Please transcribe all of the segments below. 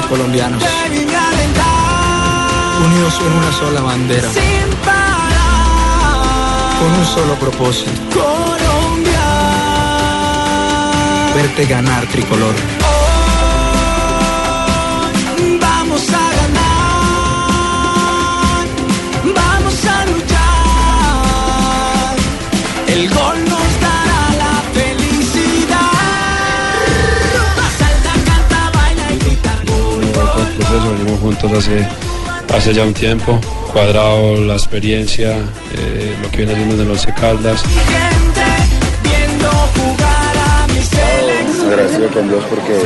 de colombianos unidos en una sola bandera. Con un solo propósito. Colombia. Verte ganar tricolor. Juntos hace, hace ya un tiempo, cuadrado la experiencia, eh, lo que viene haciendo Caldas. Jugar a mi selección. agradecido con Dios porque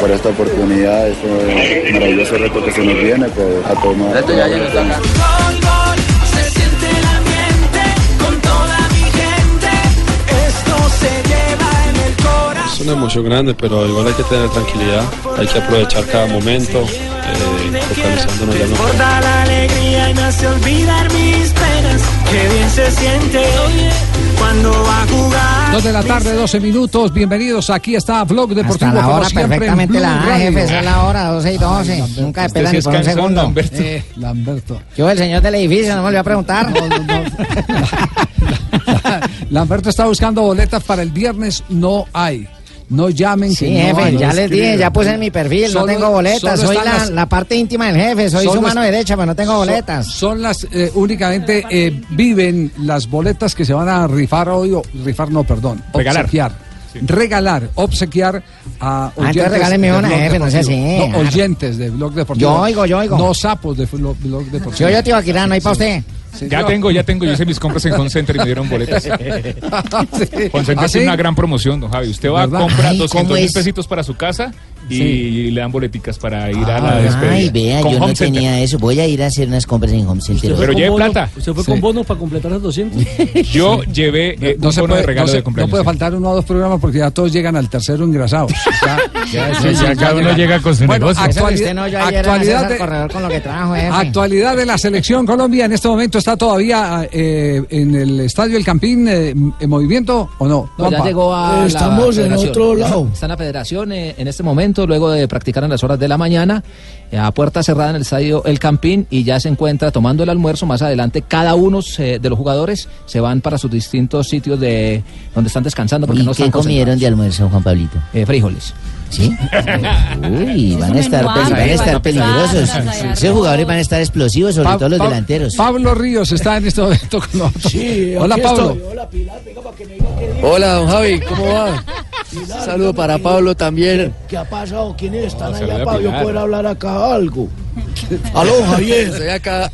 por esta oportunidad, este maravilloso reto que se nos viene, pues a tomar. Gol, una emoción grande, pero igual hay que tener tranquilidad, hay que aprovechar cada momento, eh, focalizándonos ya lo Borda la alegría y me hace olvidar mis penas. Qué bien se siente cuando va a jugar. Dos de la tarde, 12 minutos. Bienvenidos. Aquí está Vlog Deportivo. Hasta la como hora siempre, en perfectamente la Radio. jefe, esa es la hora, 12 y 12. Nunca Usted espera sí ni por un cansón, segundo. Lamberto. Eh, Lamberto. Yo, el señor del edificio, no me volvió a preguntar. Lamberto está buscando boletas para el viernes. No hay. No llamen Sí, que no jefe, ya les dije, ya puse en mi perfil, no tengo boletas. Soy la, las- la parte íntima del jefe, soy su mano derecha, pero no tengo boletas. Son, las eh, únicamente eh, viven las boletas que se van a rifar hoy o rifar no, perdón, Regalar. obsequiar. Regalar, obsequiar a oyentes. Ah, entonces regáleme de una, Blog jefe, no Deportivo. así, No, claro. oyentes de Blog Deportivo. Yo oigo, yo oigo. No sapos de Blog Deportivo. Yo, yo, tío Aquilán, no hay para usted. Ya tengo, ya tengo. Yo hice mis compras en Home Center y me dieron boletas. Home Center ¿Ah, sí? una gran promoción, don Javi. Usted va, ¿Verdad? compra Ay, 200 ¿cómo mil es? pesitos para su casa y Sí. le dan boleticas para ir a la Ay, despedida. vea, Con yo no Home Center. tenía eso. Voy a ir a hacer unas compras en Home Center. Pero lleve plata. ¿Usted fue Sí. con bonos para completar los 200? Yo llevé eh, No un se bono puede, de regalo no se- de cumpleaños. no puede faltar uno o dos programas porque ya todos llegan al tercero engrasados. Ya, sí, ya cada uno llega con su negocio. No, actualidad de la selección Colombia en este momento está todavía eh, en el estadio El Campín eh, en movimiento o no? No, ya llegó a Estamos la en federación. otro lado. Está en la federación eh, en este momento, luego de practicar en las horas de la mañana, a puerta cerrada en el estadio El Campín y ya se encuentra tomando el almuerzo. Más adelante, cada uno se- de los jugadores se van para sus distintos sitios de donde están descansando porque ¿Y no qué están comieron de almuerzo, Juan Pablito? Eh, frijoles. ¿Sí? Uy, van a estar, van a estar peligrosos. Esos jugadores van a estar explosivos, sobre Pa- todo los Pa- delanteros. Pablo Ríos está en este momento con nosotros. Sí, Hola Pablo. estoy. Hola, Pilar, venga para que me diga dijo. Hola, don Javi, ¿cómo va? Pilar, Saludo para ¿qué- Pablo también. ¿Qué ha pasado? ¿Quiénes están No, allá para yo poder hablar acá algo? Aló, Javier. Estoy acá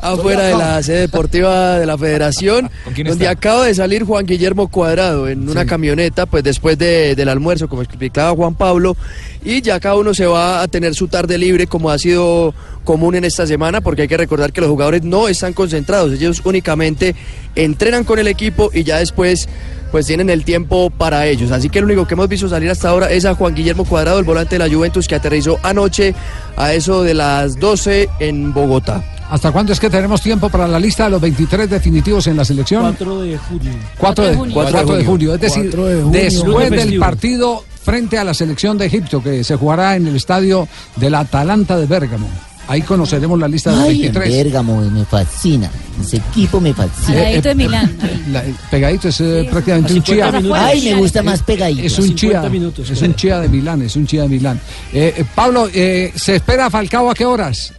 afuera de la sede deportiva de la federación, ¿Con quién donde acaba de salir Juan Guillermo Cuadrado en una camioneta, pues después de- del almuerzo, como explicaba Juan Pablo, y ya cada uno se va a tener su tarde libre, como ha sido común en esta semana, porque hay que recordar que los jugadores no están concentrados, ellos únicamente entrenan con el equipo y ya después pues tienen el tiempo para ellos. Así que lo único que hemos visto salir hasta ahora es a Juan Guillermo Cuadrado, el volante de la Juventus, que aterrizó anoche a eso de las 12 en Bogotá. ¿Hasta cuándo es que tenemos tiempo para la lista de los 23 definitivos en la selección? 4 de junio. 4 de, junio. 4 de junio. Es decir, 4 de junio. después del partido frente a la selección de Egipto que se jugará en el estadio del Atalanta de Bérgamo. ahí conoceremos la lista de los Ay, en 23. Bérgamo, me fascina. Ese equipo me fascina. Eh, eh, la- el pegadito es eh, prácticamente un 50 chía. minutos. Ay, me gusta más pegadito. Es un 50 chía. minutos. Es un chía de Milán, es un chía de Milán. Eh, eh, Pablo, eh, ¿se espera Falcao a qué horas?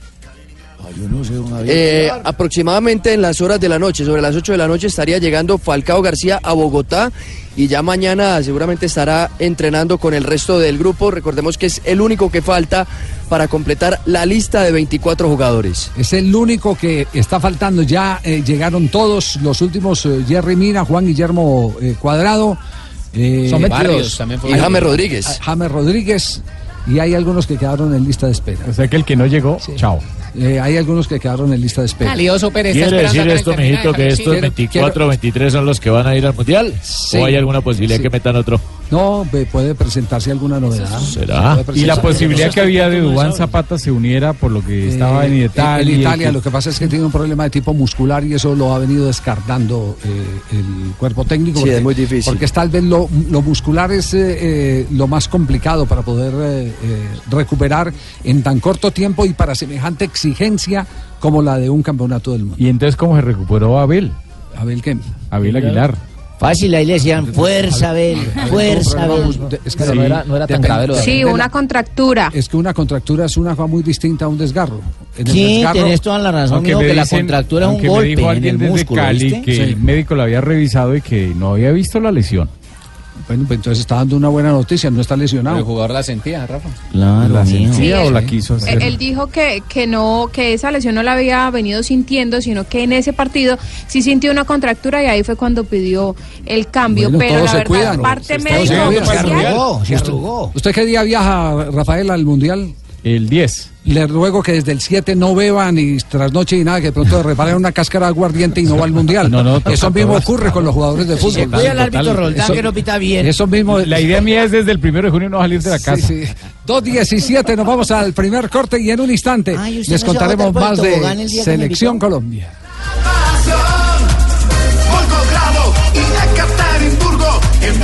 Eh, aproximadamente en las horas de la noche, sobre las 8 de la noche, estaría llegando Falcao García a Bogotá y ya mañana seguramente estará entrenando con el resto del grupo. Recordemos que es el único que falta para completar la lista de 24 jugadores. Es el único que está faltando. Ya eh, llegaron todos los últimos: eh, Jerry Mina, Juan Guillermo eh, Cuadrado. eh, Son 22. Barrios también fue- Y James Rodríguez. Ah, James Rodríguez. Y hay algunos que quedaron en lista de espera. O sea que el que no llegó, chao. Eh, hay algunos que quedaron en lista de espera. Alioso Pérez ¿Quiere decir esto, mijito, que estos Quiero- 24 23 son los que van a ir al Mundial? Sí. ¿O hay alguna posibilidad Sí. que metan otro? No, puede presentarse alguna novedad. ¿Será? Puede Y la posibilidad que había de Dubán Zapata se uniera por lo que estaba en Eh, Italia. En Italia, lo que pasa es que tiene un problema de tipo muscular y eso lo ha venido descartando eh, el cuerpo técnico. Sí, es muy difícil. Porque es tal vez lo, lo muscular es eh, eh, lo más complicado para poder eh, eh, recuperar en tan corto tiempo y para semejante exigencia como la de un campeonato del mundo. Y entonces, ¿cómo se recuperó Abel? ¿Abel qué? Abel Aguilar. Fácil, ahí le decían, fuerza, Abel, fuerza, Abel. Es Pero no era- no era tan grave lo de Sí, una contractura. Es que una contractura es una cosa muy distinta a un desgarro. En el Sí, desgarro- tenés toda la razón, mijo, que la contractura es un me golpe dijo en el desde músculo, Cali ¿viste? que Sí. el médico lo había revisado y que no había visto la lesión. Bueno, pues entonces está dando una buena noticia, no está lesionado. El jugador la sentía, Rafa. Claro, ¿La sentía Sí, o la quiso hacer? Él, él dijo que, que no, que esa lesión no la había venido sintiendo, sino que en ese partido sí sintió una contractura y ahí fue cuando pidió el cambio. Bueno, pero la verdad, cuidan. parte se médica. Se arrugó, se ¿Usted- arrugó. ¿Usted qué día viaja, Rafael, al Mundial? El 10. Le ruego que desde el 7 no beba ni trasnoche ni nada, que de pronto reparen una cáscara de aguardiente y no va al Mundial. No, no, Eso mismo ocurre con los jugadores de fútbol. Cuida el árbitro Roldán Eso- que no pita bien. Eso mismo. La idea mía es desde el primero de junio no salir de la Sí, casa. sí. 2.17, nos vamos al primer corte y en un instante Ay, les contaremos más de Selección. Colombia. Volgogrado y Ekaterimburgo. En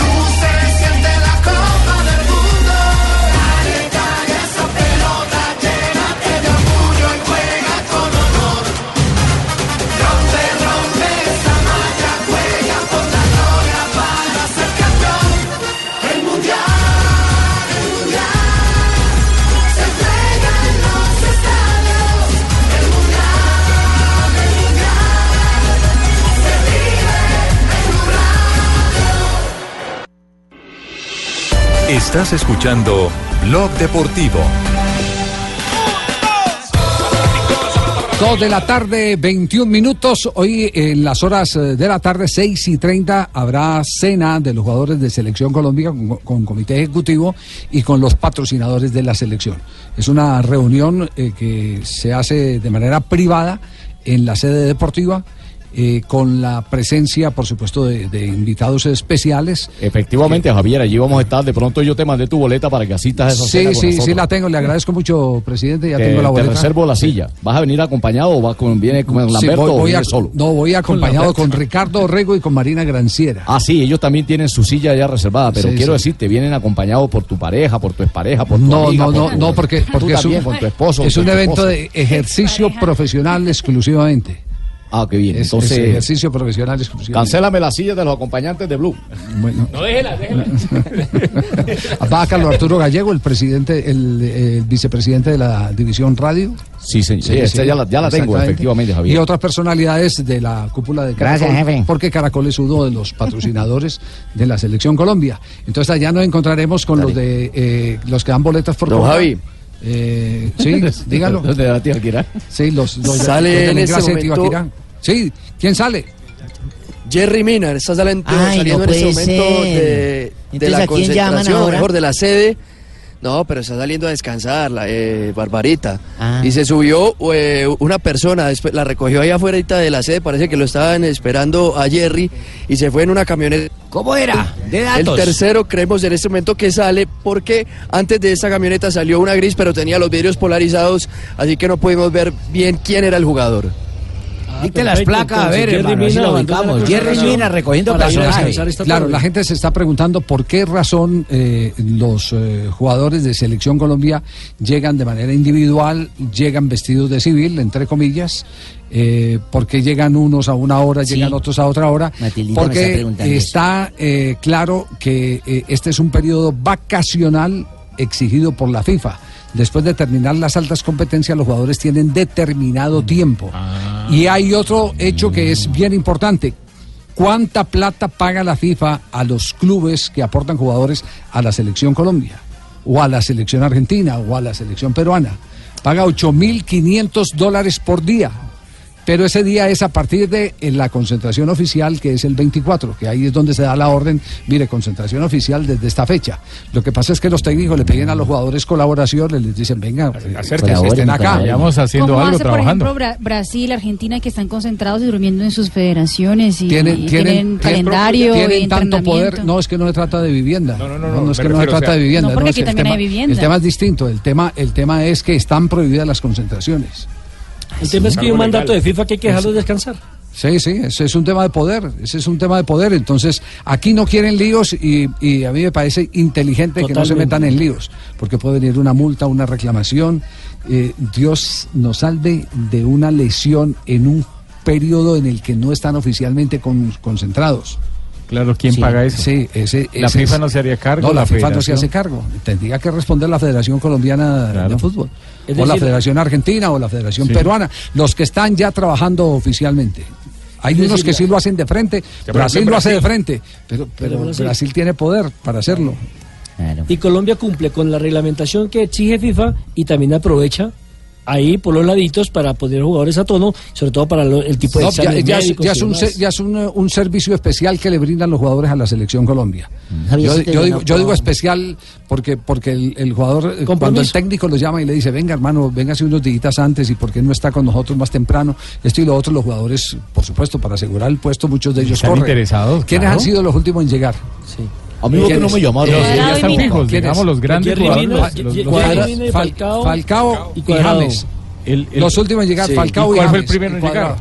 Estás escuchando Blog Deportivo. Dos de la tarde, 21 minutos. Hoy en las horas eh, de la tarde, 6 y 30, habrá cena de los jugadores de Selección Colombia con, comité ejecutivo y con los patrocinadores de la selección. Es una reunión eh, que se hace de manera privada en la sede deportiva. Eh, con la presencia, por supuesto, de, de invitados especiales. Efectivamente, Javier, allí vamos a estar. De pronto yo te mandé tu boleta para que asistas a esa Sí, sí, sí la tengo. Le agradezco mucho, presidente. Ya tengo la te boleta. reservo la silla. ¿Vas a venir acompañado o vas con, viene con Sí, Lamberto voy- o voy a- vienes solo? No, voy acompañado con Ricardo Orrego y con Marina Granciera. Ah, sí, ellos también tienen su silla ya reservada, pero Sí, quiero sí. decirte, vienen acompañados por tu pareja, por tu expareja, por tu No, amiga, no, por no, tu- no, porque, es un, con tu esposo. es un evento esposa. de ejercicio profesional exclusivamente. Ah, qué bien. Es, Entonces, es ejercicio profesional exclusivamente. cancélame la silla de los acompañantes de Blue. Bueno. No, déjela, déjela. Va Carlos Arturo Gallego, el presidente, el, el vicepresidente de la división radio. Sí, sí, sí, esta ya la- ya la tengo, efectivamente, Javier. Y otras personalidades de la cúpula de Caracol. Gracias, jefe. Porque Caracol es uno de los patrocinadores de la selección Colombia. Entonces allá nos encontraremos con los de eh, los que dan boletas por Don cobrar. Javi. Eh, sí, dígalo. ¿Dónde la tía Alquirá? Sí, los, los Sale los de en de momento- Tibaquirá. Sí, ¿quién sale? Jerry Mina está saliendo, Ay, saliendo no en este momento de, la ¿a quién llaman concentración, mejor de la sede. No, pero está saliendo a descansar, la, eh, Barbarita. Ah. Y se subió eh, una persona, después la recogió ahí afuera de la sede, parece que lo estaban esperando a Jerry y se fue en una camioneta. ¿Cómo era? De El datos. tercero creemos en este momento que sale porque antes de esa camioneta salió una gris pero tenía los vidrios polarizados, así que no pudimos ver bien quién era el jugador. Dicte las placas, a ver, hermano, así lo ubicamos. Jerry Mina recogiendo personajes. Claro, la gente se está preguntando por qué razón eh, los eh, jugadores de Selección Colombia llegan de manera individual, llegan vestidos de civil, entre comillas, eh, porque llegan unos a una hora, llegan otros a otra hora, está porque está eh, claro que eh, este es un periodo vacacional exigido por la FIFA. Después de terminar las altas competencias, los jugadores tienen determinado tiempo. Y hay otro hecho que es bien importante. ¿Cuánta plata paga la FIFA a los clubes que aportan jugadores a la selección Colombia? O a la selección argentina o a la selección peruana. Paga 8.500 dólares por día. Pero ese día es a partir de la concentración oficial, que es el 24, que ahí es donde se da la orden, mire, concentración oficial desde esta fecha. Lo que pasa es que los técnicos le piden a los jugadores colaboración, les dicen, venga, eh, estén acá. Vayamos haciendo ¿Cómo algo, hace, por trabajando. ejemplo, Bra- Brasil, Argentina, que están concentrados y durmiendo en sus federaciones y tienen, y tienen, tienen calendario tienen y tanto poder. No, es que no se trata de vivienda. No, no, no, no, es que no se o trata sea- de vivienda. No, porque aquí el también tema- hay vivienda. El tema es distinto. El tema, el tema es que están prohibidas las concentraciones. El tema es que hay un mandato de FIFA que hay que dejarlos descansar. Sí, sí, ese es un tema de poder, ese es un tema de poder. Entonces, aquí no quieren líos y, y a mí me parece inteligente que no se metan en líos, porque puede venir una multa, una reclamación. Eh, Dios nos salve de una lesión en un periodo en el que no están oficialmente con- concentrados. Claro, ¿quién Sí, paga eso? Sí, ese, La FIFA es- no se haría cargo. No, la, FIFA no se hace cargo. Tendría que responder la Federación Colombiana de Fútbol. Es o la Federación Argentina o la Federación Sí. Peruana. Los que están ya trabajando oficialmente. Hay Es unos decir, que sí lo hacen de frente. Brasil lo hace de frente. Pero, pero Pero Brasil. Brasil- tiene poder para hacerlo. Y Colombia cumple con la reglamentación que exige FIFA y también aprovecha ahí por los laditos para poner jugadores a tono, sobre todo para lo- el tipo de No, ya, ya es, ya un, ya es un, un servicio especial que le brindan los jugadores a la selección Colombia. Javier, Yo, sí digo, yo especial porque porque el, el jugador, eh, cuando el técnico lo llama y le dice, venga hermano, véngase unos días antes y por qué no está con nosotros más temprano, esto y lo otro, los jugadores, por supuesto, para asegurar el puesto, muchos de ellos Están corren. interesados, ¿Quiénes claro. han sido los últimos en llegar? A mí porque no me llamaron. Los que ya están fijos, digamos, los grandes jugadores. Los- los- Falcao, Falcao y. James. El- el- los últimos en llegar, Sí. Falcao ¿Y y cuál fue el James. primero en llegar?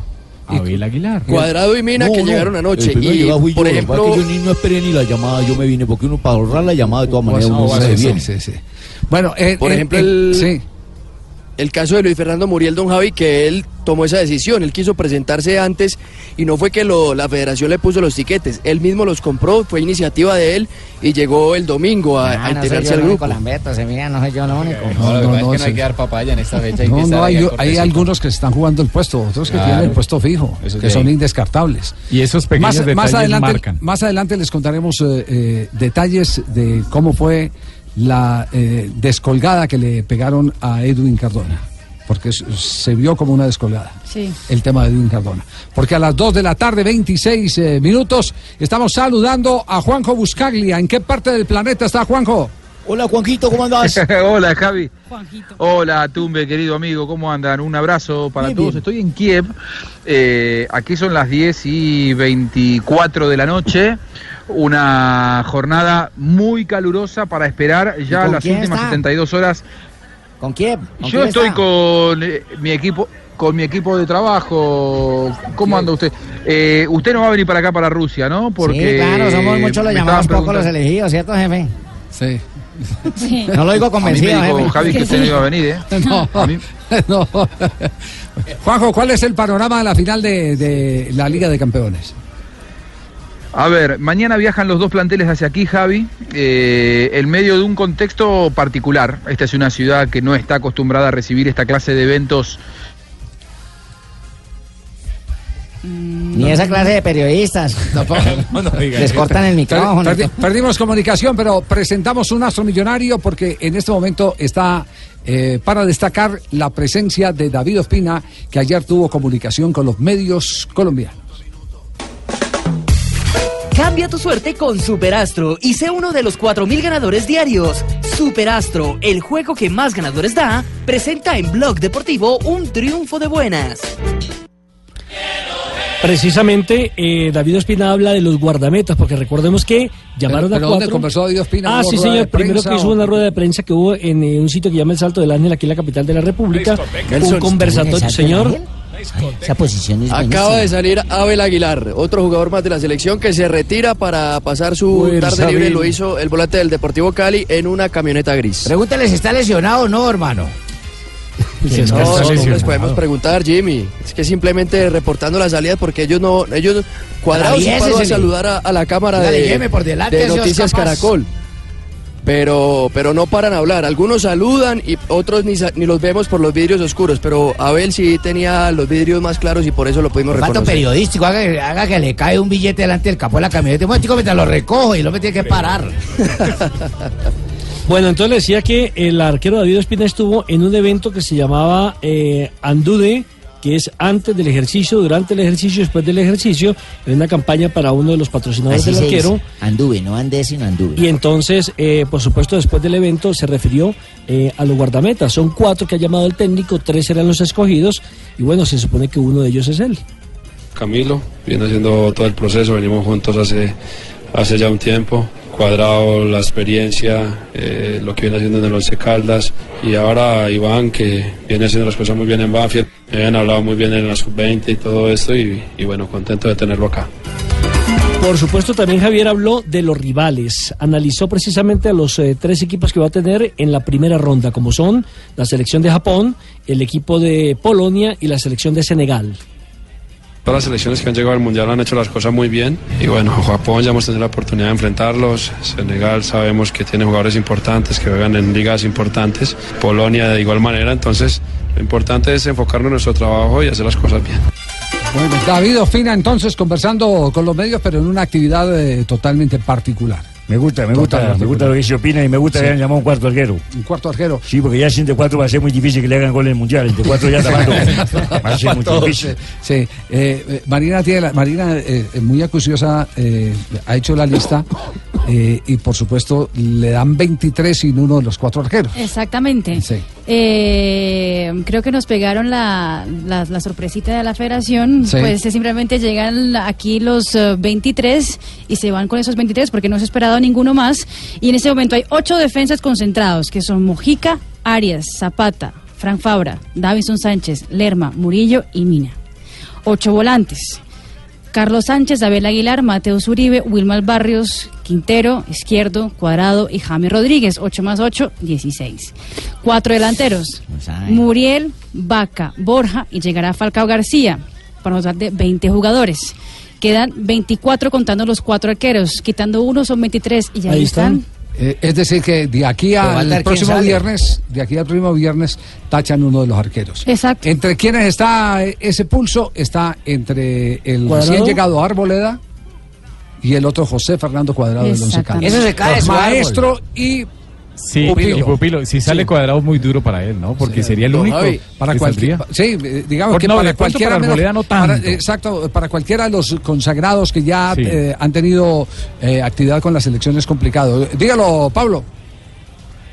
Abel Aguilar. Cuadrado y Mina No, que no, llegaron anoche. El Y, fui por que ejemplo, que yo ni no esperé ni la llamada, yo me vine, porque uno para ahorrar la llamada de todas maneras uno no, se viene. sí, sí. Bueno, eh, por eh, ejemplo, eh, el, sí. El caso de Luis Fernando Muriel Don Javi, que él tomó esa decisión, él quiso presentarse antes y no fue que lo- la federación le puso los tiquetes, él mismo los compró, fue iniciativa de él y llegó el domingo a, a Ah, no soy integrarse yo al el único grupo. Lamberto, se mira, no soy yo el único. No, no, no, que no hay que dar papaya en esta fecha. Hay No, no, hay, hay algunos que están jugando el puesto, otros que Claro. tienen el puesto fijo, Eso que son ahí. indescartables. Y esos pequeños más, detalles más adelante, marcan. más adelante les contaremos eh, eh, detalles de cómo fue la eh, descolgada que le pegaron a Edwin Cardona, porque se vio como una descolgada Sí. el tema de Edwin Cardona. Porque a las 2 de la tarde, 26 eh, minutos, estamos saludando a Juanjo Buscaglia. ¿En qué parte del planeta está Juanjo? Hola Juanquito, ¿cómo andás? Hola Javi. Hola Tumbe, querido amigo, ¿cómo andan? Un abrazo para Bien, todos. bien. Estoy en Kiev. eh, aquí son las 10 y 24 de la noche. Una jornada muy calurosa para esperar ¿Y ya las últimas está? 72 horas. ¿Con quién? ¿Con Yo quién estoy está? con eh, mi equipo con mi equipo de trabajo. ¿Cómo anda usted? Eh, usted no va a venir para acá, para Rusia, ¿no? Porque sí, claro, somos muchos los llamados, pocos los elegidos, ¿cierto, jefe? Sí. Sí. No lo digo A mí me convencido, dijo jefe. Javi que usted no iba a venir, ¿eh? No, A mí- no. Juanjo, ¿cuál es el panorama de la final de, de la Liga de Campeones? A ver, mañana viajan los dos planteles hacia aquí, Javi, eh, en medio de un contexto particular. Esta es una ciudad que no está acostumbrada a recibir esta clase de eventos. Ni esa clase de periodistas. Les cortan el micrófono. Per- perdi- perdimos comunicación, pero presentamos un astro millonario porque en este momento está eh, para destacar la presencia de David Ospina, que ayer tuvo comunicación con los medios colombianos. Cambia tu suerte con Superastro y sé uno de los 4.000 ganadores diarios. Superastro, el juego que más ganadores da, presenta en Blog Deportivo un triunfo de buenas. Precisamente eh, David Ospina habla de los guardametas, porque recordemos que llamaron Pero- a cuatro. ¿dónde conversó David Ospina? Ah, ¿Hubo sí, señor. Primero que hizo o- una rueda de prensa que hubo en eh, un sitio que llama el Salto del Ángel, aquí en la capital de la República. Un conversatorio, ¿estuvo en el Salto del señor. Esa posición es Acaba buenísima. de salir Abel Aguilar, otro jugador más de la selección que se retira para pasar su tarde libre. Lo hizo el volante del Deportivo Cali en una camioneta gris. Pregúntale si está lesionado o no, hermano. No, no les podemos preguntar, Jimmy. Es que simplemente reportando la salida porque ellos no, ellos cuadrados a saludar a, a la cámara de, por delante de Noticias. Caracol. Pero, pero no paran a hablar. Algunos saludan y otros ni, sa- ni los vemos por los vidrios oscuros. Pero Abel sí tenía los vidrios más claros y por eso lo pudimos reconocer. periodístico, haga, que- haga que le cae un billete delante del capó de la camioneta. Un momentico mientras lo recojo y no me tiene que parar. Bueno, entonces le decía que el arquero David Ospina estuvo en un evento que se llamaba eh, Andude, que es antes del ejercicio, durante el ejercicio, después del ejercicio, en una campaña para uno de los patrocinadores Así del arquero. Anduve, no andé, sino anduve. Y entonces, eh, por supuesto, después del evento se refirió eh, a los guardametas. Son cuatro que ha llamado el técnico, tres eran los escogidos, y bueno, se supone que uno de ellos es él. Camilo, viene haciendo todo el proceso, venimos juntos hace, hace ya un tiempo, cuadrado la experiencia, eh, lo que viene haciendo en el Once Caldas y ahora Iván que viene haciendo las cosas muy bien en Banfield, me hablado muy bien en la sub-20 y todo esto y, y bueno, contento de tenerlo acá. Por supuesto, también Javier habló de los rivales. Analizó precisamente a los eh, tres equipos que va a tener en la primera ronda, como son la selección de Japón, el equipo de Polonia y la selección de Senegal. Todas las selecciones que han llegado al Mundial han hecho las cosas muy bien y bueno, Japón ya hemos tenido la oportunidad de enfrentarlos, Senegal sabemos que tiene jugadores importantes que juegan en ligas importantes, Polonia de igual manera, entonces lo importante es enfocarnos en nuestro trabajo y hacer las cosas bien. Bueno, David Ospina entonces conversando con los medios, pero en una actividad eh, totalmente particular. Me gusta, me gusta, me gusta lo que dice Opina y me gusta Sí. que hayan llamado un cuarto arquero. Un cuarto arquero. Sí, porque ya sin de cuatro va a ser muy difícil que le hagan gol en el mundial. El de cuatro ya está mal. Va a ser muy difícil. Sí, eh, eh, Marina, tiene la- Marina eh, muy acuciosa, eh, ha hecho la lista eh, y por supuesto le dan 23 sin uno de los cuatro arqueros. Exactamente. Sí. Eh, creo que nos pegaron la, la, la sorpresita de la federación. Sí. Pues simplemente llegan aquí los eh, 23 y se van con esos 23 porque no se ha ninguno más. Y en este momento hay ocho defensas concentrados que son Mojica, Arias, Zapata, Frank Fabra, Davison Sánchez, Lerma, Murillo y Mina. Ocho volantes. Carlos Sánchez, Abel Aguilar, Mateus Uribe, Wilmar Barrios, Quintero, Izquierdo, Cuadrado y Jaime Rodríguez. 8 más 8, 16. Cuatro delanteros. Muriel, Vaca, Borja y llegará Falcao García. Para nos de 20 jugadores. Quedan 24 contando los cuatro arqueros. Quitando uno son 23 y ahí, Ahí están. están. Eh, es decir, que de aquí al próximo viernes, de aquí al próximo viernes, tachan uno de los arqueros. Exacto. Entre quienes está eh, ese pulso, está entre el Cuadrado. recién llegado Arboleda y el otro José Fernando Cuadrado del Once Caldas. Eso se cae árbol. Maestro y Sí, Pupilo. y Pupilo, si sale Sí. cuadrado muy duro para él, ¿no? Porque sería el único Javi, para cualquier, sí, eh, digamos que no, para cualquiera para menos- Arboleda no para- tanto. exacto, para cualquiera de los consagrados que ya Sí. eh, han tenido eh, actividad con la selección es complicado. Dígalo, Pablo.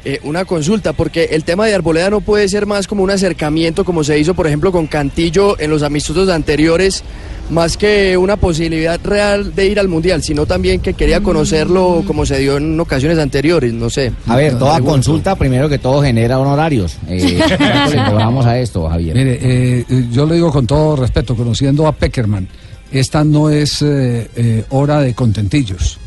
Eh, una consulta, porque el tema de Arboleda no puede ser más como un acercamiento, como se hizo, por ejemplo, con Cantillo en los amistosos anteriores, más que una posibilidad real de ir al Mundial, sino también que quería conocerlo como se dio en ocasiones anteriores, no sé. A ver, toda Pregunto. consulta primero que todo genera honorarios. Eh, ¿Cuánto le cobramos a esto, Javier? Mire, eh, eh, yo lo digo con todo respeto, conociendo a Peckerman, esta no es eh, eh, hora de contentillos.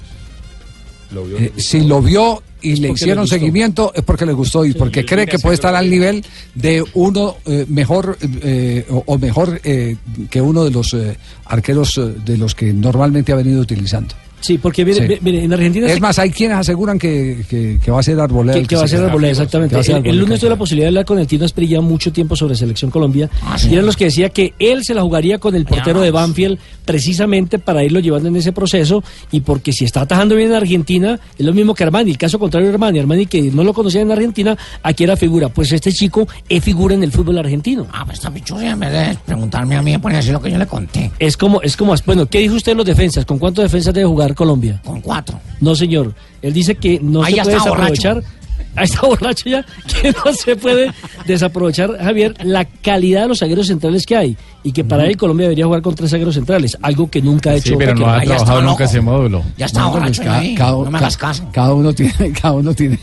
Eh, si lo vio y le hicieron seguimiento es porque le gustó y porque cree que puede estar al nivel de uno eh, mejor eh, o, o mejor eh, que uno de los eh, arqueros de los que normalmente ha venido utilizando. Sí, porque mire, Sí. mire, en Argentina... Es se- más, hay quienes aseguran que, que- que va a ser Arboleda. Que, el que va a se ser. Arboleda, exactamente. El, lunes tuve la posibilidad de hablar con el Tino Esprilla mucho tiempo sobre selección Colombia. Ah, Y eran los que decía que él se la jugaría con el portero de Banfield precisamente para irlo llevando en ese proceso y porque si está atajando bien en Argentina es lo mismo que Armani. El caso contrario Armani. Armani que no lo conocía en Argentina, aquí era figura. Pues este chico es figura en el fútbol argentino. Ah, pues esta pichurria en vez de preguntarme a mí, pone así lo que yo le conté. Es como, es como, bueno, ¿qué dijo usted de los defensas? ¿Con cuántos defensas debe jugar Colombia? Con cuatro. No, señor. Él dice que no Ahí se puede está borracho. desaprovechar. Ahí está borracho ya. Que no se puede desaprovechar, Javier, la calidad de los zagueros centrales que hay. Y que para él Colombia debería jugar con tres zagueros centrales. Algo que nunca ha hecho. Sí, pero no ha trabajado está nunca ese módulo. Ya está No, pues borracho cada, ahí. cada- no me hagas caso. cada uno tiene, cada uno tiene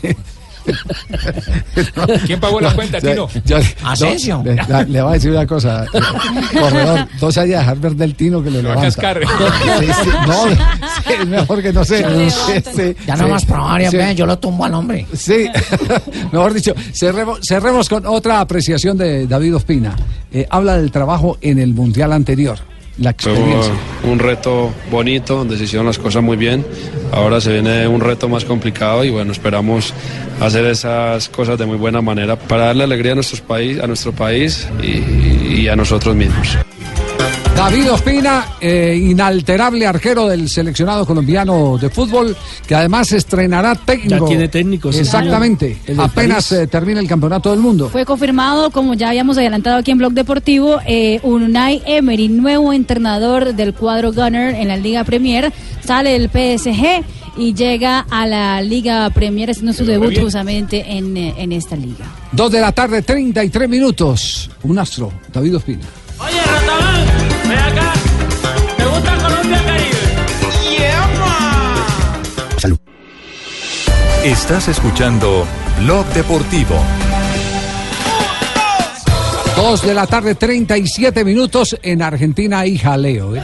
¿Quién pagó la cuenta, Tino? Asensio. no, le, la- le voy a decir una cosa. eh, Corredor, no se vaya a dejar ver del Tino que le va a levanta. cascar. Sí, sí, no, sí, es mejor que no se... sí, sí, Ya sí, no más vean, yo lo tumbo al hombre. Sí, mejor dicho, cerremos, cerremos con otra apreciación de David Ospina. Eh, habla del trabajo en el Mundial anterior, la Fue un reto bonito, donde se hicieron las cosas muy bien. Ahora se viene un reto más complicado y bueno, esperamos hacer esas cosas de muy buena manera para darle alegría a, nuestros país, a nuestro país y, y a nosotros mismos. David Ospina, eh, inalterable arquero del seleccionado colombiano de fútbol, que además estrenará técnico. Ya tiene técnico, sí, Exactamente. Apenas eh, termina el campeonato del mundo. Fue confirmado, como ya habíamos adelantado aquí en Blog Deportivo, eh, Unai Emery, nuevo entrenador del cuadro Gunner en la Liga Premier, sale del PSG y llega a la Liga Premier haciendo su debut justamente en, eh, en esta liga. Dos de la tarde, 33 minutos. Un astro, David Ospina. Oye, Ratamán, ven acá. ¿Te gusta Colombia Caribe? Estás escuchando Blog Deportivo. Dos de la tarde, 37 minutos. En Argentina hay jaleo. ¿eh?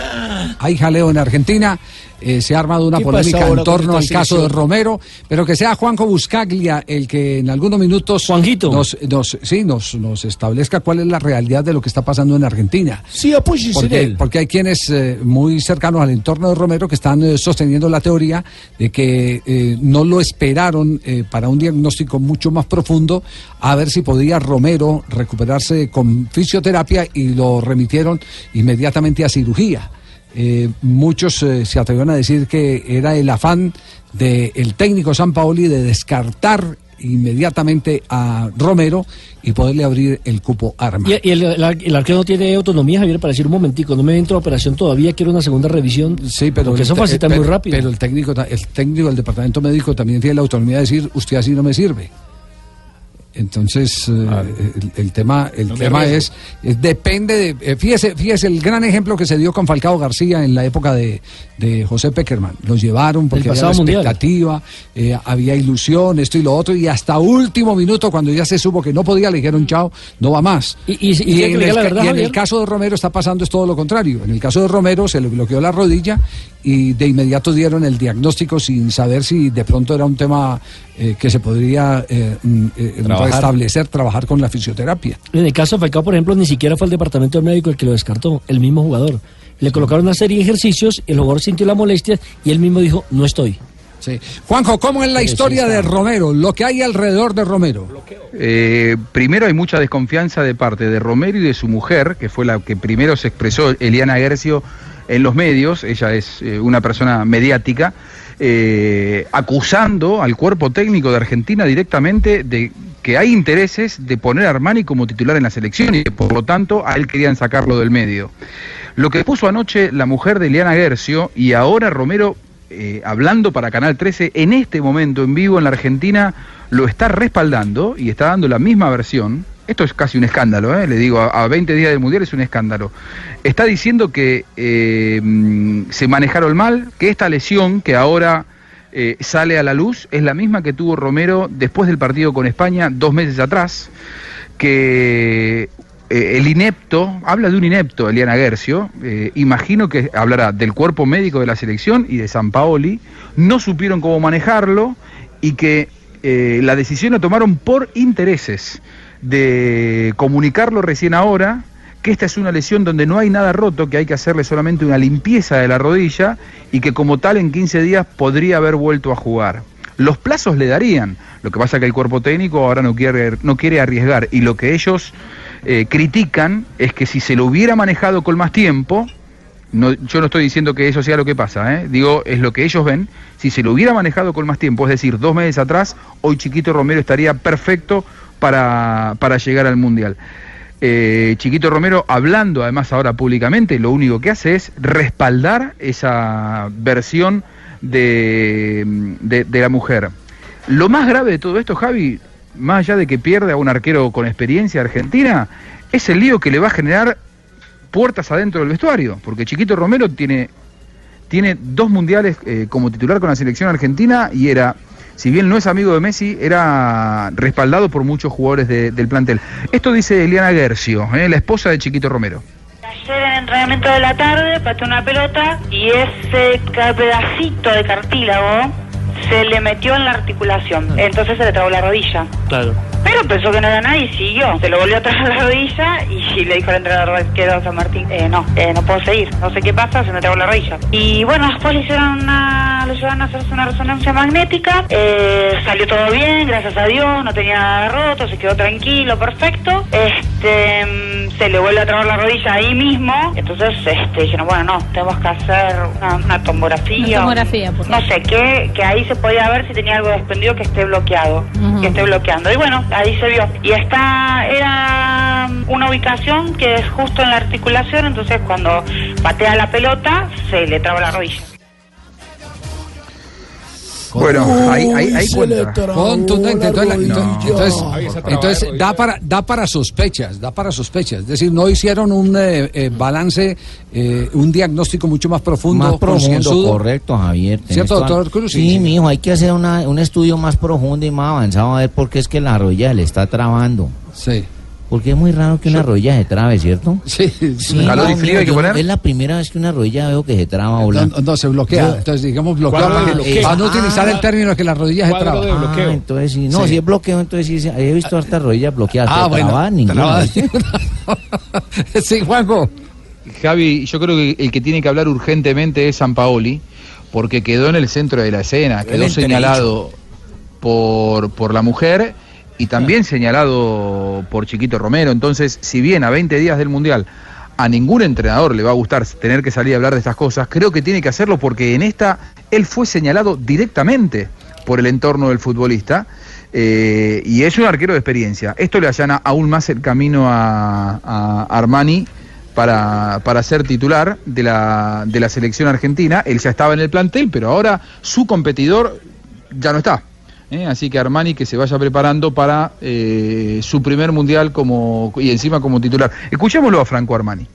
Hay jaleo en Argentina. Eh, se ha armado una ¿Qué polémica en torno al caso de? Romero, pero que sea Juanjo Buscaglia el que en algunos minutos Nos, nos, sí, nos, nos establezca cuál es la realidad de lo que está pasando en Argentina. Sí, apóyese Porque, él. porque hay quienes eh, muy cercanos al entorno de Romero que están eh, sosteniendo la teoría de que eh, no lo esperaron para un diagnóstico mucho más profundo a ver si podía Romero recuperarse con fisioterapia y lo remitieron inmediatamente a cirugía. Eh, muchos eh, se atrevieron a decir que era el afán del técnico San Paoli de descartar inmediatamente a Romero y poderle abrir el cupo arma. Y, el, el, el arquero no tiene autonomía, Javier, para decir un momentico, no me entro a operación todavía, quiero una segunda revisión. Sí, pero Porque eso facilita muy rápido. Pero el técnico, el técnico del departamento médico también tiene la autonomía de decir, usted así no me sirve. Entonces, eh, el, el tema, el No tema es, es- depende de, eh, fíjese, fíjese el gran ejemplo que se dio con Falcao García en la época de, de José Peckerman. Lo llevaron porque había expectativa, eh, había ilusión, esto y lo otro, y hasta último minuto, cuando ya se supo que no podía, le dijeron chao, no va más. Y- y- en, verdad, y el caso de Romero está pasando es todo lo contrario. En el caso de Romero se le bloqueó la rodilla y de inmediato dieron el diagnóstico sin saber si de pronto era un tema eh, que se podría eh, mm, eh, Trabajar. restablecer, trabajar con la fisioterapia. En el caso de Falcao, por ejemplo, ni siquiera fue el departamento médico el que lo descartó, el mismo jugador. Le colocaron una serie de ejercicios, el jugador sintió la molestia y él mismo dijo, no estoy. Sí. Juanjo, ¿cómo es la historia sí, de. Romero? Lo que hay alrededor de Romero. Eh, primero hay mucha desconfianza de parte de Romero y de su mujer, que fue la que primero se expresó, Eliana Gercio, en los medios. Ella es eh, una persona mediática, eh, acusando al cuerpo técnico de Argentina directamente de que hay intereses de poner a Armani como titular en la selección y que por lo tanto a él querían sacarlo del medio. Lo que puso anoche la mujer de Eliana Gercio y ahora Romero eh, hablando para Canal 13 en este momento en vivo en la Argentina lo está respaldando y está dando la misma versión. Esto es casi un escándalo, le digo, a, a 20 días del Mundial es un escándalo. Está diciendo que eh, mm, se manejaron mal, que esta lesión que ahora eh, sale a la luz es la misma que tuvo Romero después del partido con España dos meses atrás, que eh, el inepto, habla de un inepto, Eliana Gercio, imagino que hablará del cuerpo médico de la selección y de San Paoli, no supieron cómo manejarlo y que la decisión la tomaron por intereses de comunicarlo recién ahora, que esta es una lesión donde no hay nada roto, que hay que hacerle solamente una limpieza de la rodilla y que como tal en 15 días podría haber vuelto a jugar. Los plazos le darían, lo que pasa que el cuerpo técnico ahora no quiere, no quiere arriesgar y lo que ellos eh, critican es que si se lo hubiera manejado con más tiempo, no, yo no estoy diciendo que eso sea lo que pasa, ¿eh? digo, es lo que ellos ven. Si se lo hubiera manejado con más tiempo, es decir, dos meses atrás, hoy Chiquito Romero estaría perfecto para, para llegar al Mundial. Eh, Chiquito Romero, hablando además ahora públicamente, lo único que hace es respaldar esa versión de, de, la mujer. Lo más grave de todo esto, Javi, más allá de que pierde a un arquero con experiencia argentina, es el lío que le va a generar puertas adentro del vestuario, porque Chiquito Romero tiene, tiene dos mundiales eh, como titular con la selección argentina y era si bien no es amigo de Messi, era respaldado por muchos jugadores de- del plantel. Esto dice Eliana Gercio, ¿eh? la esposa de Chiquito Romero. Ayer en el entrenamiento de la tarde pateó una pelota y ese pedacito de cartílago se le metió en la articulación. Entonces se le trabó la rodilla. Claro. Pero pensó que no era nada y siguió. Se lo volvió a traer la rodilla y le dijo al entrenador que era San Martín, eh, no, eh, no puedo seguir. No sé qué pasa, se me trabó la rodilla. Y bueno, después le hicieron una, le llevaron a hacerse una resonancia magnética. Eh, salió todo bien, gracias a Dios, no tenía nada roto, se quedó tranquilo, perfecto. Este, mm, se le vuelve a trabar la rodilla ahí mismo. Entonces, este, dijeron, bueno, no, tenemos que hacer una, una tomografía. Una tomografía, por No sé, que, que ahí se podía ver si tenía algo desprendido que esté bloqueado, que esté bloqueando. Y bueno, ahí se vio. Y esta era una ubicación que es justo en la articulación, entonces cuando patea la pelota se le traba la rodilla. Bueno, ahí, ahí, ahí cuenta. Contundente, entonces, No. entonces, entonces da para da para sospechas, da para sospechas. Es decir, no hicieron un eh, eh, balance, eh, un diagnóstico mucho más profundo, Más profundo, correcto, Javier. ¿Cierto, doctor Cruz? Sí, mi hijo, hay que hacer una- un estudio más profundo y más avanzado a ver por qué es que la rodilla le está trabando. Sí. Porque es muy raro que una rodilla se trabe, ¿cierto? Sí. no, yo no- Es la primera vez que una rodilla veo que se traba, hola. No, no, se bloquea. Yo- Entonces, digamos, bloquear ¿Cuadro para, bloqueo? para no Ah. utilizar el término que la rodilla se traba. Ah, entonces sí. No, Sí. si es bloqueo, entonces sí. sí, He visto hartas rodillas bloqueadas. Ah, pero bueno, ninguna. sí, Juanjo. Javi, yo creo que el que tiene que hablar urgentemente es San Paoli, porque quedó en el centro de la escena, quedó señalado por, por la mujer y también señalado por Chiquito Romero. Entonces, si bien a 20 días del Mundial a ningún entrenador le va a gustar tener que salir a hablar de estas cosas, creo que tiene que hacerlo porque en esta él fue señalado directamente por el entorno del futbolista. eh, y es un arquero de experiencia. Esto le allana aún más el camino a, a Armani para, para ser titular de la, de la selección argentina. Él ya estaba en el plantel, pero ahora su competidor ya no está. ¿Eh? Así que Armani que se vaya preparando para eh, su primer mundial como y encima como titular. Escuchémoslo a Franco Armani.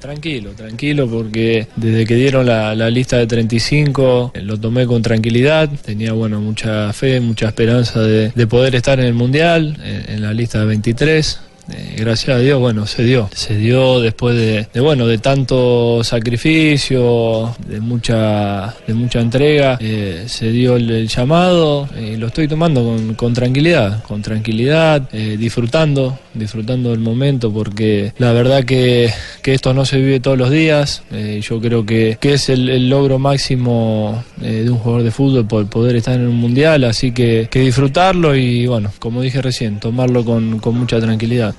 Tranquilo, tranquilo, porque desde que dieron la, lista de 35 eh, lo tomé con tranquilidad. Tenía, bueno, mucha fe, mucha esperanza de, de poder estar en el Mundial, en, en la lista de 23. Eh, gracias a Dios, bueno, se dio. Se dio después de, bueno, de tanto sacrificio, de mucha, de mucha entrega. eh, se dio el, llamado y lo estoy tomando con, con tranquilidad, con tranquilidad, eh, disfrutando, disfrutando del momento, porque la verdad que, que esto no se vive todos los días. eh, yo creo que, que es el, el logro máximo eh, de un jugador de fútbol por poder estar en un mundial, así que, que disfrutarlo y bueno, como dije recién, tomarlo con, con mucha tranquilidad.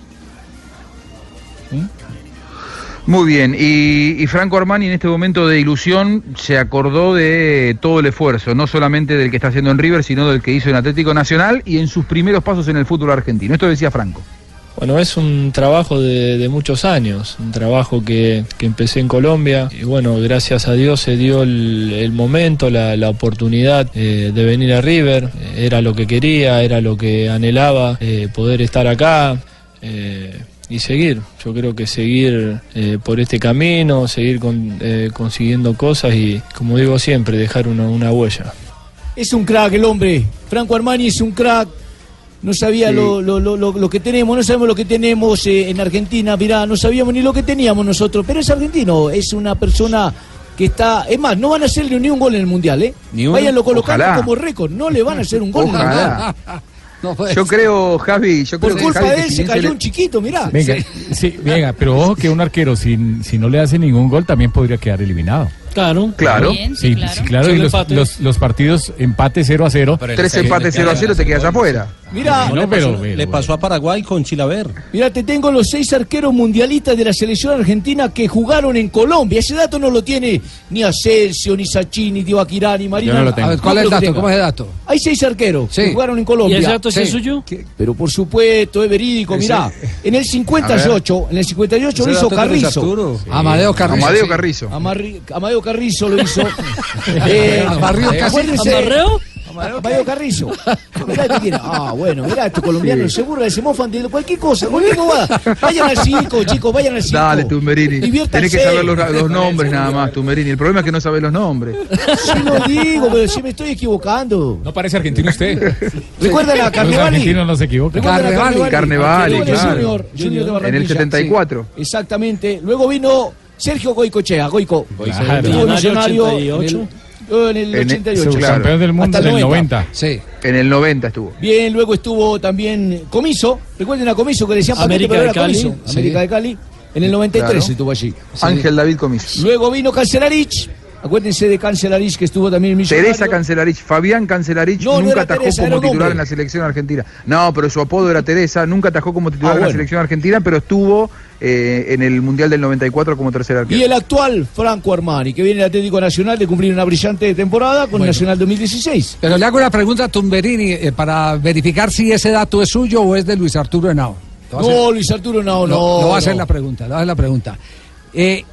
Muy bien, y, Franco Armani en este momento de ilusión se acordó de todo el esfuerzo, no solamente del que está haciendo en River, sino del que hizo en Atlético Nacional y en sus primeros pasos en el fútbol argentino. Esto decía Franco. Bueno, es un trabajo de, muchos años, un trabajo que, que empecé en Colombia y bueno, gracias a Dios se dio el, momento, la, oportunidad eh, de venir a River, era lo que quería, era lo que anhelaba, eh, poder estar acá eh, y seguir, yo creo que seguir eh, por este camino, seguir con- eh, consiguiendo cosas y como digo siempre, dejar una, una huella. Es un crack el hombre. Franco Armani es un crack. No sabía Sí. lo, lo, lo, lo, lo que tenemos, no sabemos lo que tenemos eh, en Argentina. Mirá, no sabíamos ni lo que teníamos nosotros. Pero es argentino, es una persona que está. Es más, no van a hacerle ni un gol en el mundial, ¿eh? Ni colocando Ojalá. como récord. No le van a hacer un gol en el Yo creo, Javi, yo creo Por que culpa Javi, de él se cayó le- un chiquito, mirá. Venga, sí, venga, pero ojo que un arquero, si, si no le hace ningún gol, también podría quedar eliminado. Claro. Claro. Bien, Sí, sí, claro. sí, claro, Son y los, los, los partidos empate 0 a 0. Tres empates 0 a 0 te quedas afuera. Mira, No, le pero, pasó- pero- Le pasó a Paraguay con Chilaver. Mira, te tengo los seis arqueros mundialistas de la selección argentina que jugaron en Colombia. Ese dato no lo tiene ni Asensio, ni Sachin, ni Tibaquirá, ni Marina. Yo no lo tengo. A ver, ¿cuál es el dato? ¿Cómo es el dato? Hay seis arqueros Sí. que jugaron en ¿Y Colombia. ese dato sí es Sí. suyo? Pero por supuesto, es verídico. Mirá, en el 58, en el 58 lo hizo Carrizo. Amadeo Carrizo. Amadeo sí. Carrizo. Amadeo Carrizo lo hizo. Eh, Amarrio acuérdense- ¿Amarreo? Mario Carrizo. Mirá que tiene. Ah, bueno, mirá, estos colombianos se burlan, se mofan de cualquier cosa, cualquier bobada. Vayan al circo, chicos, vayan al circo. Dale, Tumberini. Diviértanse. Tenés que saber los, los nombres nada más, Tumberini. El problema es que no sabes los nombres. Sí lo digo, pero si me estoy equivocando. No parece argentino usted. ¿Recuerdan a Los Carnevali? argentinos no se equivocan. ¿Recuerdan a Carnevali, Carnevali, claro. Junior, Junior de En el 74. Sí, exactamente. Luego vino Sergio Goicochea, Goico. Claro. Estuvo Millonario millonario en 88. el, en el En el- 88. Subcampeón del mundo Hasta en el 90. Sí. En el 90 estuvo. Bien, luego estuvo también Comiso. Recuerden a Comiso que le decían América de Cali. Comiso. Sí. América de Cali. En el 93 Claro. estuvo allí. Ángel David Comiso. Luego vino Cancelarich. Acuérdense de Cancelarich que estuvo también en. Teresa Cancelarich, Fabián Cancelarich No, no nunca era atajó Teresa, como titular en la selección argentina. No, pero su apodo era Teresa, nunca atajó como titular Ah, en la bueno. selección argentina, pero estuvo eh, en el Mundial del 94 como tercer arquero. Y el actual Franco Armani, que viene del Atlético Nacional de cumplir una brillante temporada con Nacional 2016. Pero le hago una pregunta a Tumberini eh, para verificar si ese dato es suyo o es de Luis Arturo Henao. Hacer- No, Luis Arturo, no, no. No, no va a hacer no. la pregunta, le voy a hacer la pregunta. Eh,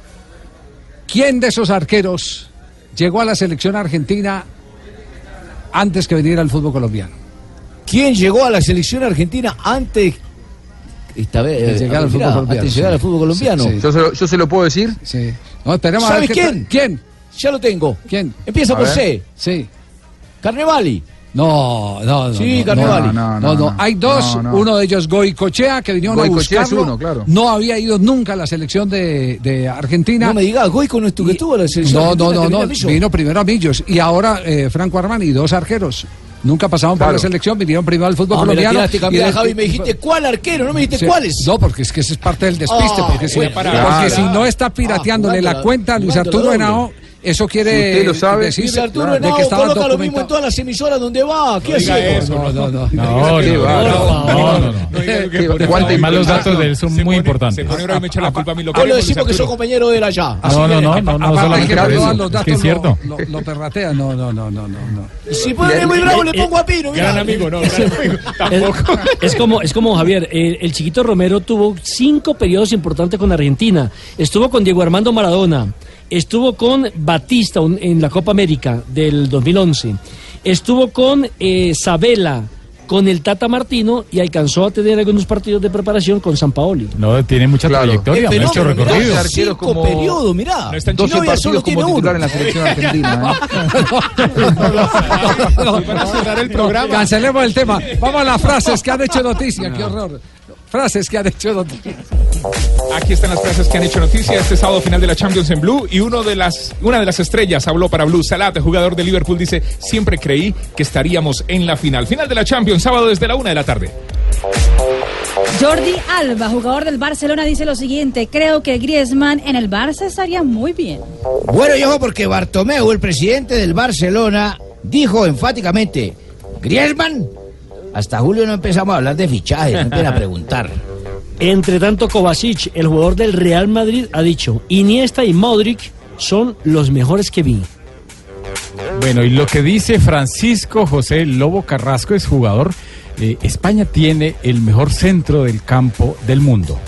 ¿Quién de esos arqueros llegó a la selección argentina antes que venir al fútbol colombiano? ¿Quién llegó a la selección argentina antes esta vez, eh, llegar al fútbol colombiano, antes de llegar sí. al fútbol colombiano? Sí, sí. Yo, se lo, yo se lo puedo decir. Sí. No, esperemos a ver ¿Sabes quién? ¿Quién? Ya lo tengo. ¿Quién? Empieza A por ver. C. Sí. Carnevali. No, no, no. Sí, Carnevali. No, No, no, no, no. no. Hay dos, No, no. uno de ellos Goicochea, que vinieron a Goicoechea es buscarlo. uno, claro. No había ido nunca a la selección de, de Argentina. No me digas, Goico no estuvo, Y- estuvo en la selección No, argentina, no, que no, no. a. Vino primero a Millos. Y ahora eh, Franco Armani, dos arqueros. Nunca pasaron por Claro. la selección, vinieron primero al fútbol Ah, me colombiano. tiraste, cambiada, de- Javi, me dijiste cuál arquero, no me dijiste Sí. cuáles. No, porque es que ese es parte del despiste. Ah, porque si, bueno, porque claro. si no está pirateándole Ah, la cuenta a Luis Arturo. Henao, eso quiere Si usted lo sabe, decir Arturo de que Henao estaba coloca lo mismo en todas las emisoras donde va. ¿Qué hacemos? eso, No, no, no. No, no, los datos de él son muy importantes. Se pone me echa la culpa a mí lo que decimos que soy compañero de él allá. No, no, no, no, no solamente que por eso. los Es datos que es cierto. Lo, perratea. No, no, no, no, no. no. Si pone muy bravo, le pongo a Pino. Gran amigo, no, gran amigo. Es, Tampoco. es como, es como Javier, el chiquito Romero tuvo cinco periodos importantes con Argentina. Estuvo con Diego Armando Maradona, estuvo con Batista un- en la Copa América del 2011, estuvo con eh, Sabela, con el Tata Martino y alcanzó a tener algunos partidos de preparación con San Paoli. No, tiene mucha Claro. trayectoria, Eh, mucho recorrido. Cinco como- periodos, mirá. No está en 12 Novia solo partidos tiene como titular uno. en la selección argentina. ¿eh? Cancelemos el tema. Vamos a las frases que han hecho noticia. Qué horror. Frases que han hecho noticia. Aquí están las frases que han hecho noticia este sábado final de la Champions en Blue y uno de las, una de las estrellas habló para Blue. Salat, jugador de Liverpool, dice, siempre creí que estaríamos en la final. Final de la Champions, sábado desde la una de la tarde. Jordi Alba, jugador del Barcelona, dice lo siguiente: Creo que Griezmann en el Barça estaría muy bien. Bueno, y ojo, porque Bartomeu, el presidente del Barcelona, dijo enfáticamente: Griezmann, hasta julio no empezamos a hablar de fichajes, no empiezan a preguntar. Entre tanto, Kovacic, el jugador del Real Madrid, ha dicho, Iniesta y Modric son los mejores que vi. Bueno, y lo que dice Francisco José Lobo Carrasco es jugador. eh, España tiene el mejor centro del campo del mundo.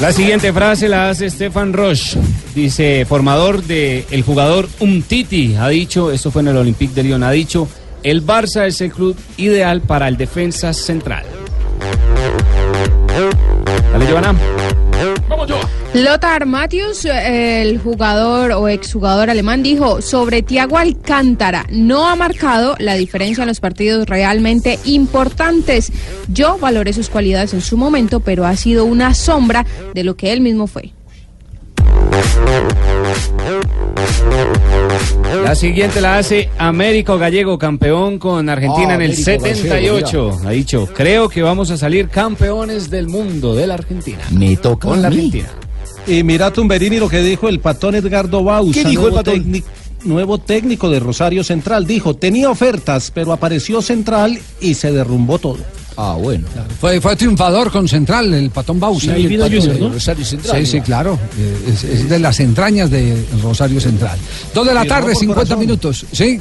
La siguiente frase la hace Stefan Roche. Dice, formador de el jugador Umtiti, ha dicho, esto fue en el Olympique de Lyon, ha dicho, el Barça es el club ideal para el defensa central. Dale, Giovanna. Vamos yo. Lothar Matthäus, eh, el jugador o exjugador alemán, dijo sobre Thiago Alcántara, no ha marcado la diferencia en los partidos realmente importantes. Yo valoré sus cualidades en su momento, pero ha sido una sombra de lo que él mismo fue. La siguiente la hace Américo Gallego, campeón con Argentina en el Américo Gallego, 78. ha dicho, creo que vamos a salir campeones del mundo de la Argentina. Me toca Con la mí. Argentina. Y mira Tumberini lo que dijo el patón Edgardo Bausa, ¿Qué dijo nuevo, el patón? técnic- nuevo técnico de Rosario Central. Dijo, tenía ofertas, pero apareció Central y se derrumbó todo. Ah, bueno. Fue, fue triunfador con Central, el patón Bausa. Sí, el vino patón Junior, de ¿no? Rosario Central. Sí, sí, claro. Eh, Es, es de las entrañas de Rosario Central. Dos de la Firmó tarde, por 50 corazón. minutos. Sí,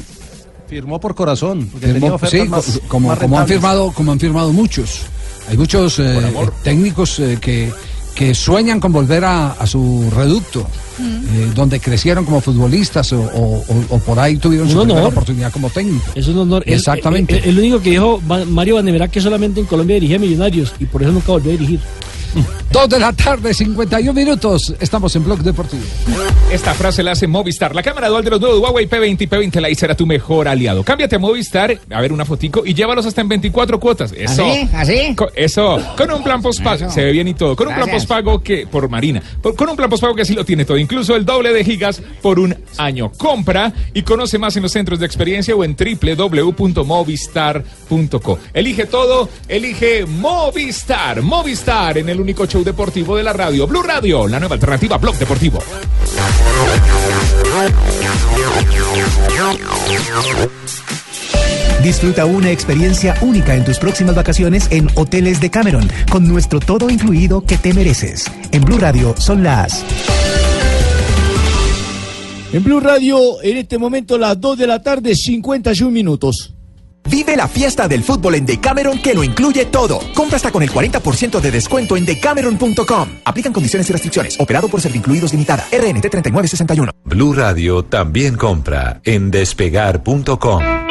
Firmó por corazón, firmó- tenía ofertas sí, más, como, más como han firmado, como han firmado muchos. Hay muchos eh, técnicos eh, que, que sueñan con volver a, a su reducto, eh, donde crecieron como futbolistas o, o- o- o por ahí tuvieron su Un honor. oportunidad como técnico. Es un honor. Exactamente. El, el único que dijo Mario Vanevera que solamente en Colombia dirigía Millonarios y por eso nunca volvió a dirigir. Dos de la tarde, 51 minutos. Estamos en Blog Deportivo. Esta frase la hace Movistar. La cámara dual de los nuevos Huawei P20 y P20 Lite será tu mejor aliado. Cámbiate a Movistar, a ver una fotico y llévalos hasta en 24 cuotas. Eso. ¿Así? ¿Así? Eso, con un plan postpago, se ve bien y todo. Con un plan postpago que, por Marina, por- con un plan postpago que sí lo tiene todo, incluso el doble de gigas por un año. Compra y conoce más en los centros de experiencia o en www.movistar.co. Elige todo, elige Movistar. Movistar en el único show deportivo de la radio. Blue Radio, la nueva alternativa Blog Deportivo. Disfruta una experiencia única en tus próximas vacaciones en Hoteles de Cameron, con nuestro todo incluido que te mereces. En Blue Radio son las En Blue Radio, en este momento, las 2 de la tarde, 51 minutos. Vive la fiesta del fútbol en Decameron que lo incluye todo. Compra hasta con el 40% de descuento en decameron.com. Aplican condiciones y restricciones. Operado por Servincluidos Limitada. RNT 3961. Blue Radio también compra en despegar.com.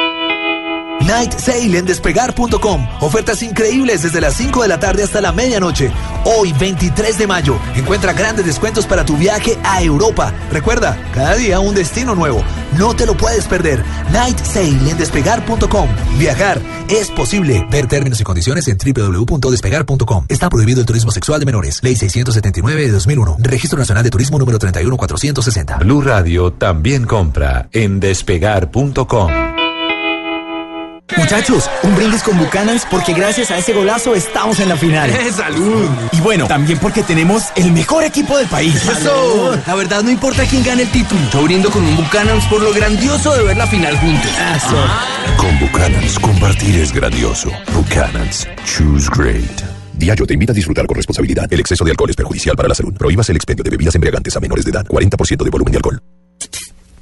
Night Sale en despegar.com. Ofertas increíbles desde las 5 de la tarde hasta la medianoche. Hoy, 23 de mayo, encuentra grandes descuentos para tu viaje a Europa. Recuerda, cada día un destino nuevo. No te lo puedes perder. Night Sale en despegar.com. Viajar es posible. Ver términos y condiciones en www.despegar.com. Está prohibido el turismo sexual de menores. Ley 679 de 2001. Registro Nacional de Turismo número 31460. Blue Radio también compra en despegar.com. Muchachos, un brindis con Bucanans porque gracias a ese golazo estamos en la final. ¡Salud! Y bueno, también porque tenemos el mejor equipo del país. ¡Eso! La verdad no importa quién gane el título. Yo brindo con un Buchanans por lo grandioso de ver la final juntos. Con Buchanans, compartir es grandioso. Buchanans, choose great. Diageo te invita a disfrutar con responsabilidad. El exceso de alcohol es perjudicial para la salud. Prohíbas el expendio de bebidas embriagantes a menores de edad. 40% de volumen de alcohol.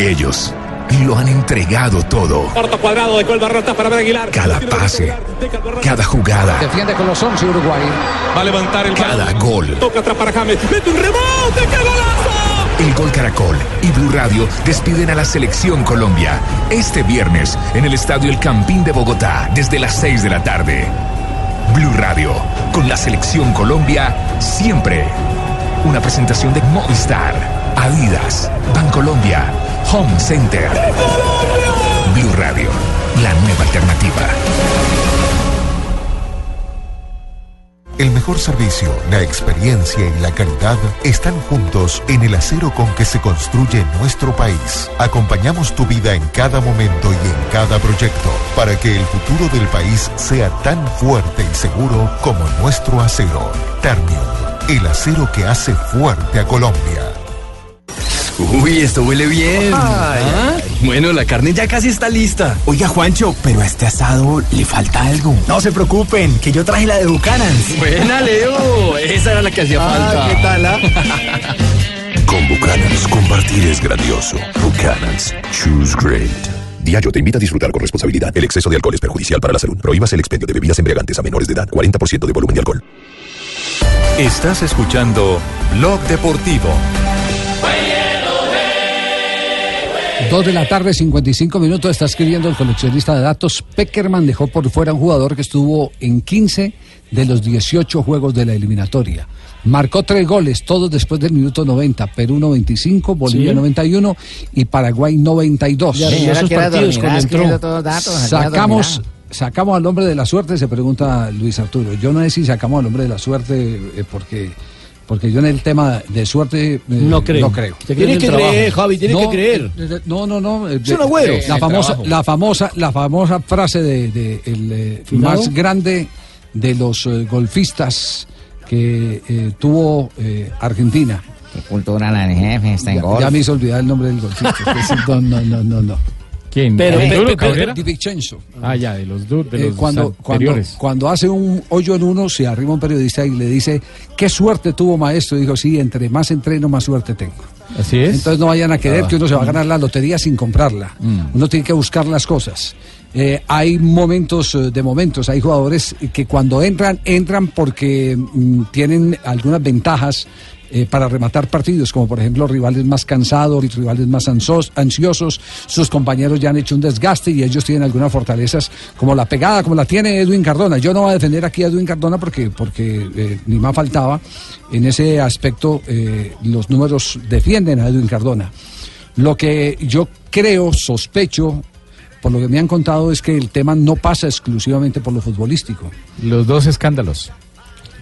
Ellos lo han entregado todo. Cuarto cuadrado de Colba Rota para ver Aguilar. Cada pase, cada jugada, Defiende con los 11 Uruguay. Va a levantar el cada gol. Toca atrás para James. Mete un rebote. ¡Qué golazo! El Gol Caracol y Blue Radio despiden a la Selección Colombia este viernes en el Estadio El Campín de Bogotá desde las 6 de la tarde. Blue Radio, con la Selección Colombia, siempre. Una presentación de Movistar, Adidas, Bancolombia, Home Center. Blue Radio, la nueva alternativa. El mejor servicio, la experiencia y la calidad están juntos en el acero con que se construye nuestro país. Acompañamos tu vida en cada momento y en cada proyecto para que el futuro del país sea tan fuerte y seguro como nuestro acero. Ternium, el acero que hace fuerte a Colombia. Uy, esto huele bien. ¿Ah? Bueno, la carne ya casi está lista. Oiga, Juancho, pero a este asado le falta algo. No se preocupen, que yo traje la de Bucanans. Buena, Leo. Esa era la que hacía Ah, falta. ¿qué tal, ah? Con Buchanans, compartir es grandioso. Buchanans, choose great. Diageo te invita a disfrutar con responsabilidad. El exceso de alcohol es perjudicial para la salud. Prohíbas el expendio de bebidas embriagantes a menores de edad. 40% de volumen de alcohol. Estás escuchando Blog Deportivo. Dos de la tarde, 55 minutos, está escribiendo el coleccionista de datos. Peckerman dejó por fuera un jugador que estuvo en 15 de los 18 juegos de la eliminatoria. Marcó tres goles, todos después del minuto 90. Perú 95, Bolivia Sí. 91 y Paraguay 92. Ya, Señora, esos partidos cuando entró. todos los datos, Sacamos, sacamos al hombre de la suerte, se pregunta Luis Arturo. Yo no sé si sacamos al hombre de la suerte eh, porque... Porque yo en el tema de suerte eh, No creo. No creo. Tienes que trabajo. creer, Javi, tienes No, que creer. eh, eh, No, no, no. Es un agüero. La famosa, trabajo. la famosa, la famosa frase de, de el eh, más grande de los eh, golfistas que eh, tuvo eh, Argentina. Qué cultura la del jefe, está en Ya, ya me hizo olvidar el nombre del sí, no, no, no, no, no. ¿Quién? Pero, ¿El pero- Duro pero- Cabrera? Di Vincenzo. Ah, ya, de los, de Eh, los cuando, cuando, anteriores. cuando hace un hoyo en uno, se arrima un periodista y le dice, ¿qué suerte tuvo maestro? Y dijo, sí, entre más entreno, más suerte tengo. Así es. Entonces no vayan a querer Ah. que uno se va a ganar la lotería sin comprarla. Mm. Uno tiene que buscar las cosas. Eh, hay momentos eh, de momentos, hay jugadores que cuando entran, entran porque mm, tienen algunas ventajas eh, para rematar partidos, como por ejemplo rivales más cansados, rivales más ansiosos, sus compañeros ya han hecho un desgaste y ellos tienen algunas fortalezas, como la pegada, como la tiene Edwin Cardona. Yo no voy a defender aquí a Edwin Cardona porque, porque eh, ni más faltaba. En ese aspecto, eh, los números defienden a Edwin Cardona. Lo que yo creo, sospecho, por lo que me han contado, es que el tema no pasa exclusivamente por lo futbolístico. Los dos escándalos.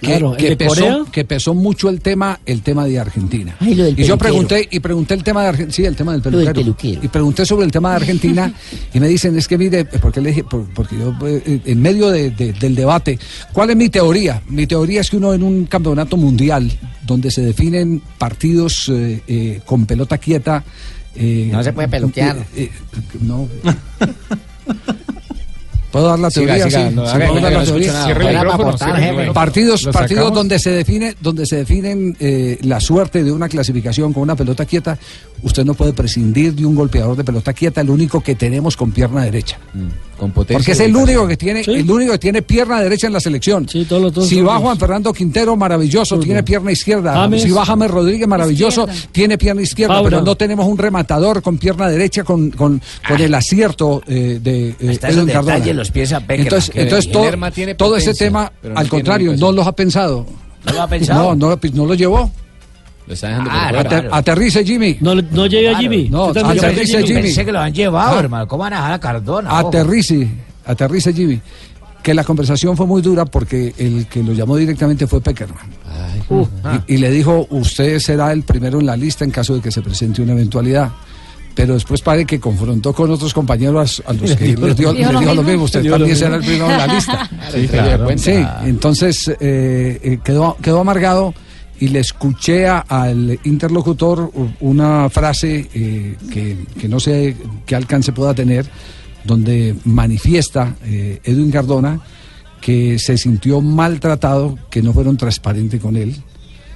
Que, Claro, pesó, que pesó mucho el tema, el tema de Argentina. Ay, lo del y yo pregunté, y pregunté el tema de Argentina, sí, el tema del Lo del peluquero. Y pregunté sobre el tema de Argentina, y me dicen, es que mire, porque le dije, por- porque yo, eh, en medio de- de- del debate, ¿cuál es mi teoría? Mi teoría es que uno en un campeonato mundial, donde se definen partidos eh, eh, con pelota quieta. eh, No se puede peluquear. eh, eh, no. ¿Puedo dar la teoría? Sí, sí. Partidos, ¿Lo partidos donde se define, donde se definen eh, la suerte de una clasificación con una pelota quieta, usted no puede prescindir de un golpeador de pelota quieta, el único que tenemos con pierna derecha. Con potencia. Porque es el único que tiene, el único que tiene pierna derecha en la selección. si todos va los- Juan Fernando Quintero, maravilloso, tiene pierna izquierda. James. Si va James Rodríguez, maravilloso, tiene pierna izquierda. Pero no tenemos un rematador con pierna derecha con, con, con el acierto eh, de eh, Edwin Cardona. detalles los piensa Peckerman, Entonces, que entonces el todo, tiene todo ese potencia, tema, no al contrario, no los ha pensado. ¿No lo ha pensado? No, no, lo- no lo llevó. Lo está dejando Ah, por. Aterrice Jimmy. No, no llega Claro. Jimmy. No, aterrice Jimmy. Pensé que lo han llevado, Ah. hermano. ¿Cómo van a dejar a Cardona? Ojo. Aterrice, aterrice Jimmy. Que la conversación fue muy dura porque el que lo llamó directamente fue Peckerman. Uh, Y, y le dijo, usted será el primero en la lista en caso de que se presente una eventualidad. Pero después parece que confrontó con otros compañeros a los que les dio, lo les mismo. dijo lo mismo. Usted también será el primero en la lista. Sí, claro. Sí, entonces eh, eh, quedó, quedó amargado y le escuché a- al interlocutor una frase eh, que, que no sé qué alcance pueda tener, donde manifiesta eh, Edwin Cardona que se sintió maltratado, que no fueron transparentes con él,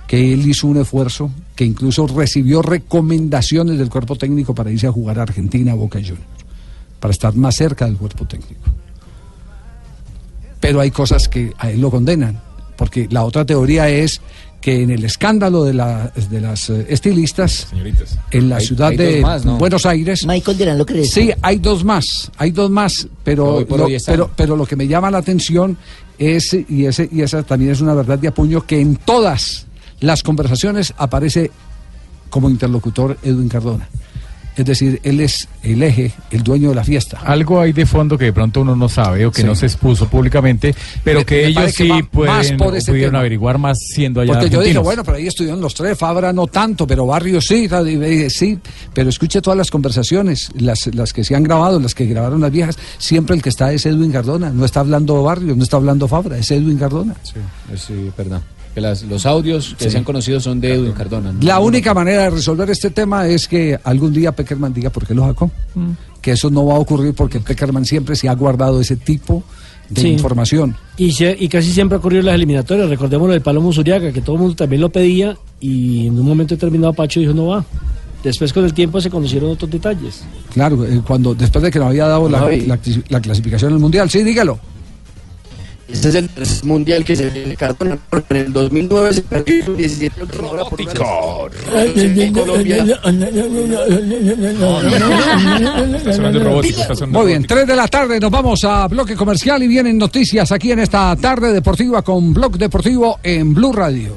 que él hizo un esfuerzo, que incluso recibió recomendaciones del cuerpo técnico para irse a jugar a Argentina, a Boca Juniors, para estar más cerca del cuerpo técnico. Pero hay cosas que a él lo condenan, porque la otra teoría es que en el escándalo de, la- de las eh, estilistas, en la Hay- ciudad hay de dos más, ¿no? Buenos Aires, Michael Durán lo crees. Sí, hay dos más, hay dos más, pero, por lo, pero, pero lo que me llama la atención es, y, ese, y esa también es una verdad de apuño, que en todas las conversaciones aparece como interlocutor Edwin Cardona. Es decir, él es el eje, el dueño de la fiesta. Algo hay de fondo que de pronto uno no sabe o que Sí. no se expuso públicamente, pero Me- que me ellos que sí más pueden, por ese pudieron tema. averiguar más siendo allá Porque yo dije, bueno, pero ahí estudiaron los tres, Fabra no tanto, pero Barrio sí, tal, y me dije, sí, pero escuche todas las conversaciones, las, las que se han grabado, las que grabaron las viejas, siempre el que está es Edwin Cardona, no está hablando Barrio, no está hablando Fabra, es Edwin Cardona. Sí, sí, perdón. Que las- los audios que Sí. se han conocido son de Edwin Cardona. ¿no? La única manera de resolver este tema es que algún día Peckerman diga por qué lo sacó. Que eso no va a ocurrir porque Peckerman siempre se ha guardado ese tipo de Sí. información. Y, se- y casi siempre ocurrió en las eliminatorias. Recordemos lo del Palomo Zuriaga, que todo el mundo también lo pedía y en un momento determinado Pacho dijo no va. Después con el tiempo se conocieron otros detalles. Claro, eh, cuando después de que nos había dado la, No, la- la clasificación al mundial, sí, dígalo. Este es el tercer mundial que se viene Cardona, porque en el 2009 se perdió y 17 última hora por una en Colombia. Muy bien, 3 de la tarde nos vamos a bloque comercial y vienen noticias aquí en esta tarde deportiva con Blog Deportivo en Blue Radio.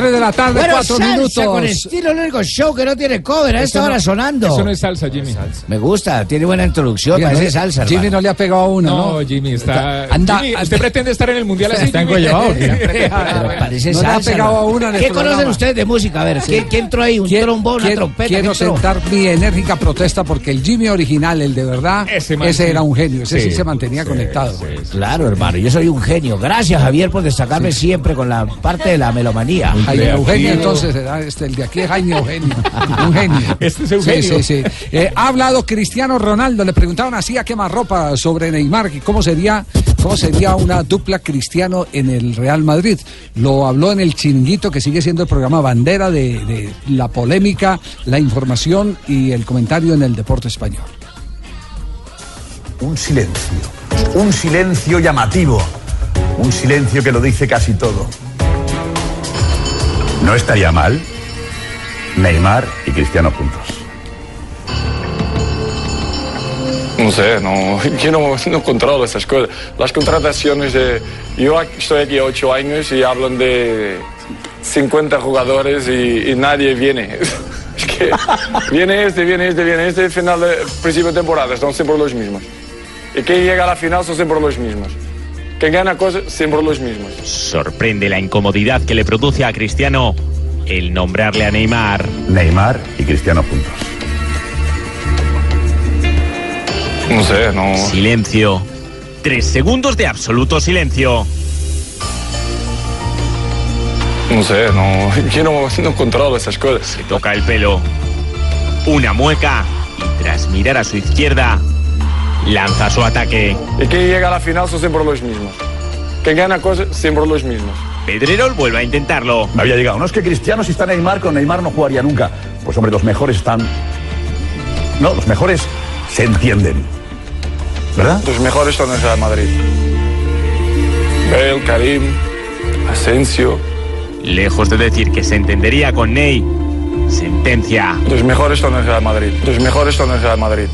3 de la tarde, Bueno, 4 salsa minutos. con estilo, el único show que no tiene cover a Eso esta hora no- sonando. Eso no es salsa, Jimmy. Me gusta, tiene buena introducción, Oiga, parece no- salsa. Jimmy hermano. no le ha pegado a una, ¿no? No, Jimmy, está. Anda- Jimmy, ¿usted pretende estar en el mundial así? Está engollado, parece No le ha salsa. pegado a en el ¿Qué programa. conocen ustedes de música? A ver, ¿qué, qué entró ahí? ¿Un trombón, una trompeta? Quiero sentar mi enérgica protesta porque el Jimmy original, el de verdad, ese, sí. era un genio. Ese sí, Sí, se mantenía conectado. Claro, hermano, yo soy un genio. Gracias, Javier, por destacarme siempre con la parte de la melomanía. Jaime Eugenio, entonces, será este, el de aquí es Jaime Eugenio. Un genio. Este es Eugenio. Sí, sí, sí. Eh, ha hablado Cristiano Ronaldo. Le preguntaban así a quemarropa sobre Neymar. y ¿Cómo sería, ¿Cómo sería una dupla Cristiano en el Real Madrid? Lo habló en el Chiringuito, que sigue siendo el programa bandera de, de la polémica, la información y el comentario en el deporte español. Un silencio. Un silencio llamativo. Un silencio que lo dice casi todo. No estaría mal Neymar y Cristiano juntos. No sé, no, yo no, no controlo esas cosas. Las contrataciones de... Yo estoy aquí ocho años y hablan de 50 jugadores y, nadie viene. Que viene este, viene este, viene este, final de principio de temporada, son siempre los mismos. Y quien llega a la final son siempre los mismos. Quien gana cosas, siempre los mismos. Sorprende la incomodidad que le produce a Cristiano el nombrarle a Neymar. Neymar y Cristiano juntos. No sé, no... Silencio. Tres segundos de absoluto silencio. No sé, no, yo no, no controlo esas cosas. Se toca el pelo. Una mueca y tras mirar a su izquierda, lanza su ataque. Y quien llega a la final son siempre los mismos. Quien gana cosas, siempre los mismos. Pedrerol vuelve a intentarlo. Me había llegado. No es que Cristiano si está Neymar, con Neymar no jugaría nunca. Pues hombre, los mejores están... No, los mejores se entienden. ¿Verdad? Los mejores son en Real Madrid. Bale, Karim, Asensio. Lejos de decir que se entendería con Ney, sentencia. Los mejores son en Real Madrid. Los mejores son en Real Madrid.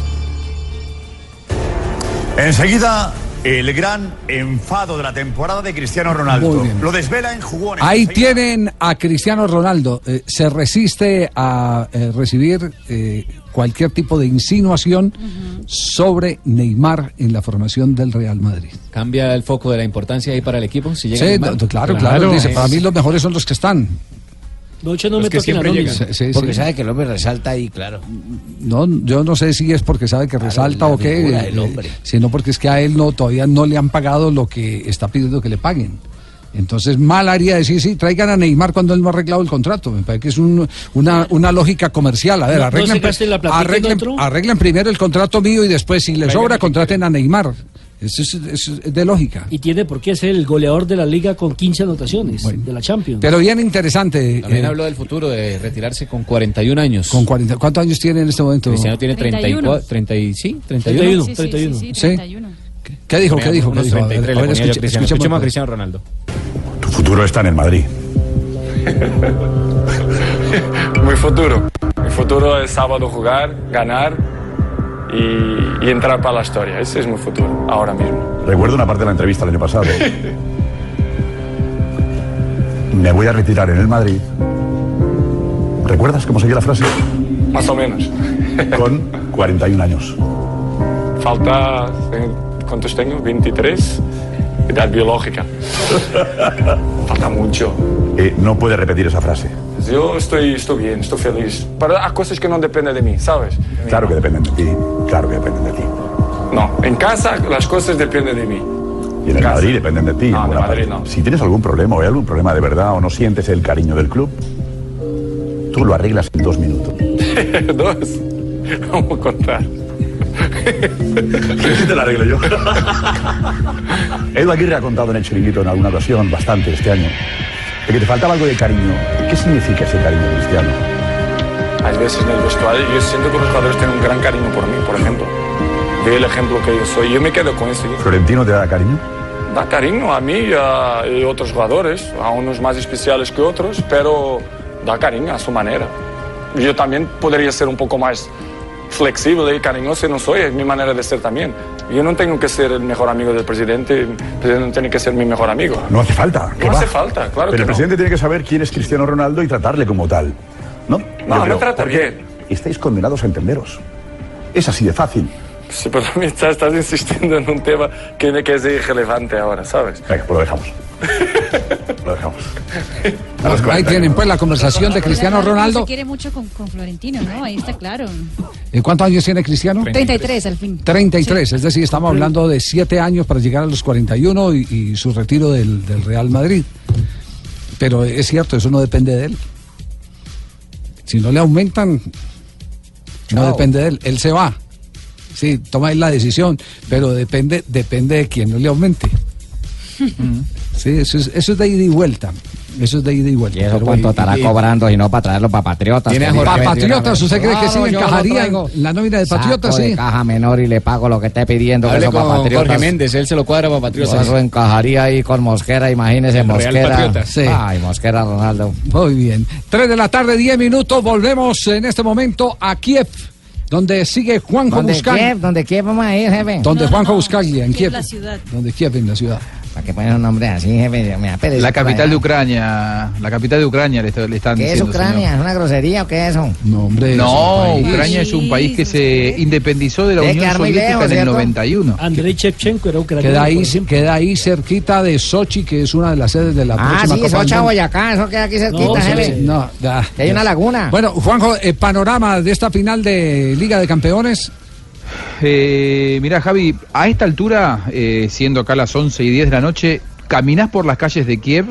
Enseguida, el gran enfado de la temporada de Cristiano Ronaldo. Muy bien. Lo desvela en jugones. Ahí tienen a Cristiano Ronaldo. Eh, se resiste a eh, recibir eh, cualquier tipo de insinuación sobre Neymar en la formación del Real Madrid. ¿Cambia el foco de la importancia ahí para el equipo? Si llega Sí, Neymar? claro, claro. Dice, para mí los mejores son los que están. Noche no Los me que toquen la siempre nómina. llegan. Sí, sí, Porque sí. sabe que el hombre resalta ahí, claro. No, yo no sé si es porque sabe que resalta o qué, eh, sino porque es que a él no todavía no le han pagado lo que está pidiendo que le paguen. Entonces, mal haría decir, sí, traigan a Neymar cuando él no ha arreglado el contrato. Me parece que es un- una, una lógica comercial. A ver, No- no arreglen, en arreglen, arreglen primero el contrato mío y después, si les sobra, contraten a Neymar. Eso es, eso es de lógica. Y tiene por qué ser el goleador de la liga con 15 anotaciones de la Champions. Pero bien interesante. También eh, habló del futuro de retirarse con 41 años. con 40, ¿Cuántos años tiene en este momento? Cristiano tiene 34, 30 y, sí, 31. 31, Sí, sí, sí, sí, Sí. 31. ¿Qué dijo? ¿Qué dijo? ¿Qué dijo? A ver, 33 a Cristiano. a Cristiano Ronaldo. Tu futuro está en el Madrid. Mi futuro. Mi futuro es sábado jugar, ganar y, y entrar para la historia. Ese es mi futuro, ahora mismo. Recuerdo una parte de la entrevista el año pasado. Me voy a retirar en el Madrid. ¿Recuerdas cómo seguía la frase? Más o menos. Con 41 años. Falta, ¿cuántos tengo? 23. Edad biológica. Falta mucho. Eh, no puede repetir esa frase. Yo estoy, estoy bien, estoy feliz. Pero hay cosas que no dependen de mí, ¿sabes? Claro que dependen de ti. Claro que dependen de ti. No, en casa las cosas dependen de mí. Y en el Madrid dependen de ti. No, en de Madrid no. Si tienes algún problema o hay algún problema de verdad o no sientes el cariño del club, tú lo arreglas en dos minutos. Dos. Vamos a contar. ¿Quieres que te lo arreglo yo? Edu Aguirre ha contado en el chiringuito en alguna ocasión, bastante este año, de que te faltaba algo de cariño. ¿Qué significa ese cariño cristiano? Hay veces en el vestuario yo siento que los jugadores tienen un gran cariño por mí, por ejemplo. Ve el ejemplo que yo soy. Yo me quedo con eso. ¿Florentino te da cariño? Da cariño a mí y a y otros jugadores, a unos más especiales que otros, pero da cariño a su manera. Yo también podría ser un poco más flexible y cariñoso no soy, es mi manera de ser también. Yo no tengo que ser el mejor amigo del presidente, el presidente no tiene que ser mi mejor amigo. No hace falta. ¿qué No va? hace falta, claro Pero que el no. presidente tiene que saber quién es Cristiano Ronaldo y tratarle como tal. ¿No? No, creo, trata bien. Estáis condenados a entenderos. Es así de fácil. Sí, pero mí estás, estás insistiendo en un tema que, que es irrelevante ahora, ¿sabes? Venga, pues lo dejamos. lo dejamos. Ahí tienen pues la conversación de Cristiano Se Ronaldo. quiere mucho con, con Florentino, ¿no? Ahí está claro. ¿Y ¿Cuántos años tiene Cristiano? 33 al fin. 33, es decir, estamos hablando de 7 años para llegar a los 41 y, y su retiro del, del Real Madrid. Pero es cierto, eso no depende de él. Si no le aumentan, no Chao. depende de él. Él se va. Sí, toma él la decisión, pero depende, depende de quien no le aumente. Sí, eso es, eso es de ida y vuelta. Eso es de ida y vuelta. ¿Y eso cuánto estará y- cobrando y no para traerlo para Patriotas? Para "Mentira, Patriotas, ¿usted cree que sí Claro, yo lo encajaría en la nómina de Patriotas? Saco Sí. de caja menor y le pago lo que esté pidiendo. que Hable eso para con Patriotas. Jorge Méndez, él se lo cuadra para Patriotas. Eso encajaría ahí con Mosquera, imagínese El Real Mosquera. Patriotas. Sí. Ay, Mosquera Ronaldo. Muy bien. 3 de la tarde, 10 minutos. Volvemos en este momento a Kiev, donde sigue Juanjo ¿Dónde Buscaglia. Kiev? ¿Dónde Kiev vamos a ir, jefe? Donde Juanjo Buscaglia, en Kiev, Kiev. la ciudad. Donde Kiev, en la ciudad. ¿Para qué poner un nombre así, jefe? Me da pereza La capital de Ucrania, la capital de Ucrania le, está- le están ¿Qué es diciendo. Ucrania? señor. ¿Es una grosería o qué es eso? No, hombre. No, Ucrania es un país que se independizó de la Unión Soviética lejos, en el ¿cierto? 91. Andrei Shevchenko era ucraniano. Queda ahí, queda ahí cerquita de Sochi, que es una de las sedes de la Ah, próxima sí, Copa Mundo. Boyacá, eso queda aquí cerquita, No, jefe. no, ya, Que hay ya. una laguna. Bueno, Juanjo, eh, panorama de esta final de Liga de Campeones. Eh, mira, Javi, a esta altura, eh, siendo acá las 11 y 10 de la noche, caminás por las calles de Kiev